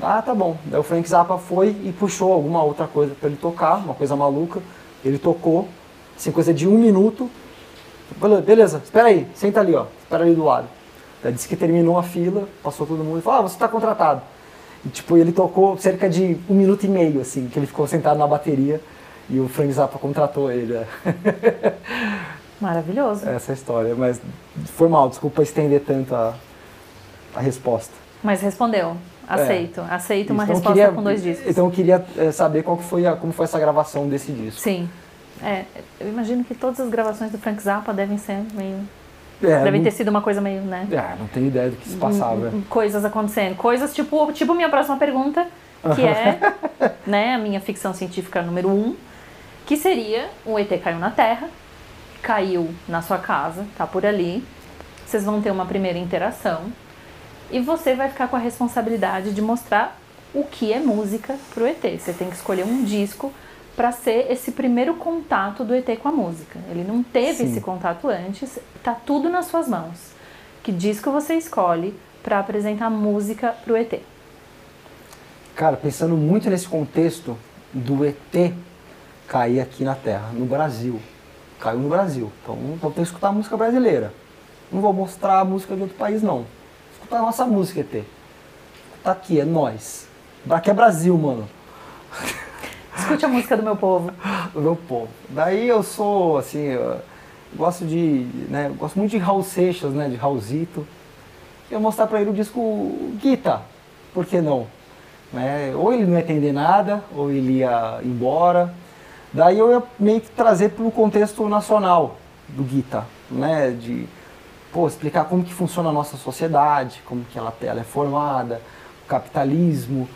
Ah, tá bom. Daí o Frank Zappa foi e puxou alguma outra coisa para ele tocar, uma coisa maluca. Ele tocou, assim, coisa de um minuto. Beleza, espera aí, senta ali, ó. Espera ali do lado. Daí disse que terminou a fila, passou todo mundo e falou, ah, você está contratado. E, tipo, ele tocou cerca de um minuto e meio, assim, que ele ficou sentado na bateria e o Frank Zappa contratou ele. é. Maravilhoso. Essa é história, mas foi mal, desculpa estender tanto a, a resposta. Mas respondeu. Aceito. Aceito uma Então, resposta queria- com dois discos. Então eu queria eh, saber qual foi a, como foi essa gravação desse disco. Sim. É, eu imagino que todas as gravações do Frank Zappa devem ser meio. É, devem não, ter sido uma coisa meio, né? é, não tenho ideia do que se passava. Coisas acontecendo. Coisas tipo, tipo minha próxima pergunta, que é né, a minha ficção científica número um, que seria um ET caiu na Terra, caiu na sua casa, tá por ali. Vocês vão ter uma primeira interação e você vai ficar com a responsabilidade de mostrar o que é música pro ET. Você tem que escolher um disco para ser esse primeiro contato do ET com a música. Ele não teve Sim. esse contato antes, tá tudo nas suas mãos. Que disco você escolhe para apresentar música pro ET? Cara, pensando muito nesse contexto do ET cair aqui na Terra, no Brasil. Caiu no Brasil. Então vou ter que escutar a música brasileira. Não vou mostrar a música de outro país, não. Vou escutar a nossa música, ET. Tá aqui, é nós. Aqui é Brasil, mano. Escute a música do meu povo. do meu povo. Daí eu sou, assim, eu gosto de, né, eu gosto muito de Raul Seixas, né, de Raulzito. Eu ia mostrar pra ele o disco Guita, por que não? Né, ou ele não ia entender nada, ou ele ia embora. Daí eu ia meio que trazer para o contexto nacional do Guita, né, de pô, explicar como que funciona a nossa sociedade, como que ela, ela é formada, o capitalismo,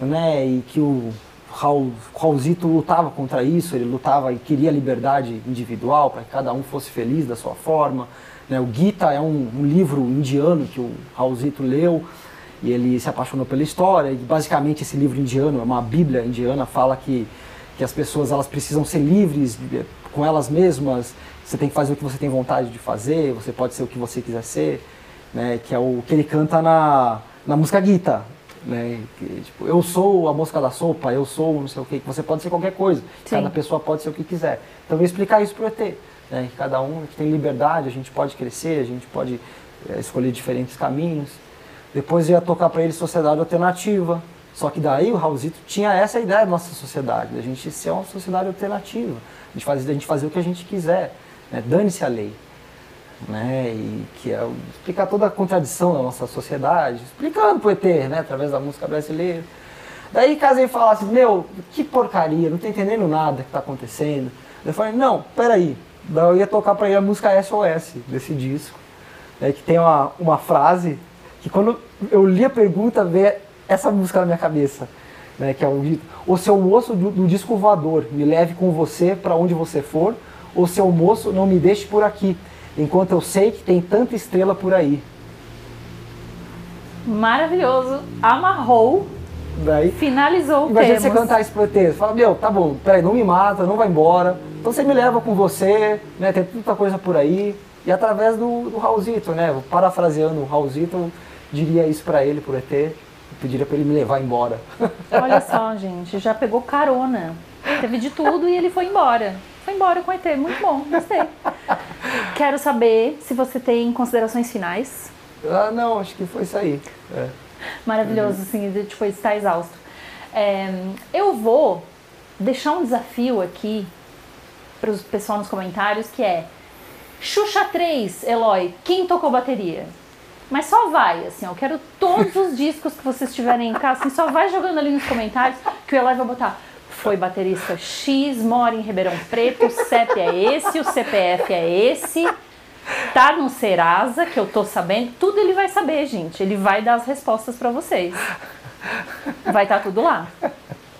né, e que o Raul, Raulzito lutava contra isso, ele lutava e queria liberdade individual para que cada um fosse feliz da sua forma. Né? O Gita é um, um livro indiano que o Raulzito leu e ele se apaixonou pela história. E basicamente esse livro indiano, é uma Bíblia indiana, fala que, que as pessoas elas precisam ser livres de- com elas mesmas. Você tem que fazer o que você tem vontade de fazer, você pode ser o que você quiser ser, né? Que é o que ele canta na, na música Gita, né? Que, tipo, eu sou a mosca da sopa, eu sou não sei o que, que você pode ser qualquer coisa. Sim. Cada pessoa pode ser o que quiser. Então eu explicar isso pro ET, né? Que cada um tem liberdade, a gente pode crescer, a gente pode eh, escolher diferentes caminhos. Depois eu ia tocar para ele sociedade alternativa. Só que daí o Raulzito tinha essa ideia da nossa sociedade, da gente ser uma sociedade alternativa, a gente fazer, a gente fazer o que a gente quiser, né? dane-se a lei. Né? E que é explicar toda a contradição da nossa sociedade, explicando pro ET, né? através da música brasileira. Daí caso ele falasse, meu, que porcaria, não tô entendendo nada que tá acontecendo. Eu falei, não, peraí. Daí eu ia tocar para ele a música SOS desse disco, né, que tem uma, uma frase que quando eu li a pergunta veio essa música na minha cabeça, né, que é dito, o seu moço do, do disco voador, me leve com você para onde você for, o seu moço não me deixe por aqui, enquanto eu sei que tem tanta estrela por aí. Maravilhoso. Amarrou, Daí finalizou o Imagina você Temos. cantar isso pro ET. Você fala, meu, tá bom, peraí, não me mata, não vai embora. Então você me leva com você, né? Tem tanta coisa por aí. E através do, do Raulzito, né? Parafraseando o Raulzito, diria isso pra ele, pro ET. Pediria pra ele me levar embora. Olha só, gente, já pegou carona. Teve de tudo e ele foi embora. Foi embora com o ET. Muito bom, gostei. Quero saber se você tem considerações finais. Ah, não, acho que foi isso aí. É. Maravilhoso, assim, de, tipo, está exausto. É, eu vou deixar um desafio aqui para o pessoal nos comentários, que é Xuxa 3, Eloy, quem tocou bateria? Mas só vai, assim, eu quero todos os discos que vocês tiverem em casa, assim, só vai jogando ali nos comentários que o Eloy vai botar. Foi baterista X, mora em Ribeirão Preto, o CEP é esse, o CPF é esse, tá no Serasa, que eu tô sabendo, tudo ele vai saber, gente. Ele vai dar as respostas para vocês. Vai estar tá tudo lá.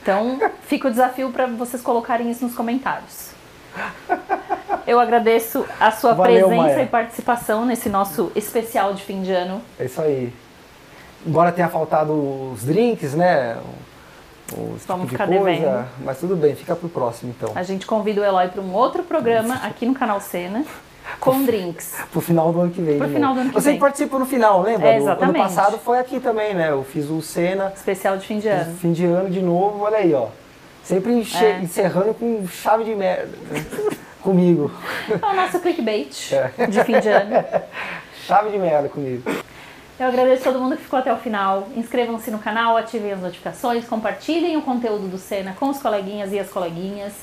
Então, fica o desafio para vocês colocarem isso nos comentários. Eu agradeço a sua Valeu, presença Maia. e participação nesse nosso especial de fim de ano. É isso aí. Embora tenha faltado os drinks, né? Os Vamos tipo ficar de coisa, devendo. mas tudo bem, fica pro próximo então. A gente convida o Eloy para um outro programa aqui no canal Cena com drinks. Pro final do ano que vem. Pro final do ano que Você vem. participa no final, lembra? É, Do- exatamente. Ano passado foi aqui também, né? Eu fiz o Cena, Especial de fim de ano. fim de ano de novo, olha aí, ó. Sempre É. encerrando com chave de merda. comigo. É o nosso clickbait É. de fim de ano. Chave de merda comigo. Eu agradeço todo mundo que ficou até o final. Inscrevam-se no canal, ativem as notificações, compartilhem o conteúdo do Cena com os coleguinhas e as coleguinhas.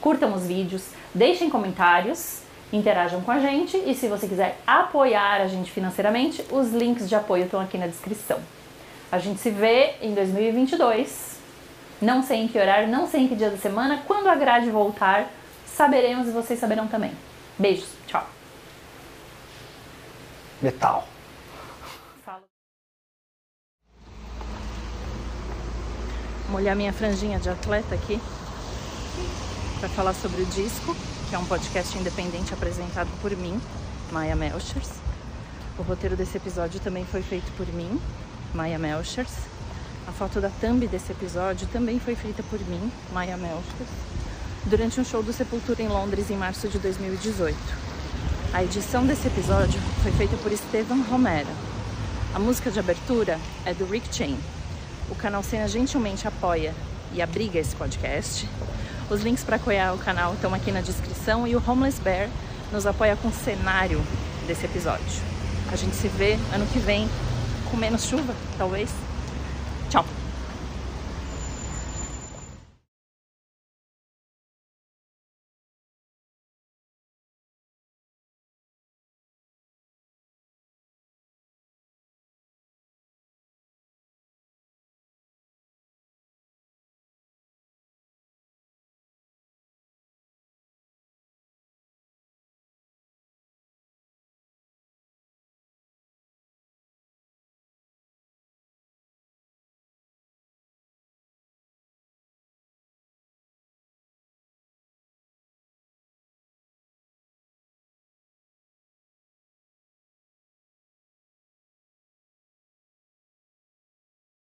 Curtam os vídeos, deixem comentários, interajam com a gente e se você quiser apoiar a gente financeiramente, os links de apoio estão aqui na descrição. A gente se vê em 2022. Não sei em que horário, não sei em que dia da semana. Quando a grade voltar, saberemos e vocês saberão também. Beijos, tchau. Metal. Molhar minha franjinha de atleta aqui para falar sobre o disco, que é um podcast independente apresentado por mim, Maya Melchers. O roteiro desse episódio também foi feito por mim, Maya Melchers. A foto da thumb desse episódio também foi feita por mim, Maya Melchers, durante um show do Sepultura em Londres em março de 2018. A edição desse episódio foi feita por Estevan Romero. A música de abertura é do Rick Chain. O canal Cena gentilmente apoia e abriga esse podcast. Os links para apoiar o canal estão aqui na descrição e o Homeless Bear nos apoia com o cenário desse episódio. A gente se vê ano que vem com menos chuva, talvez.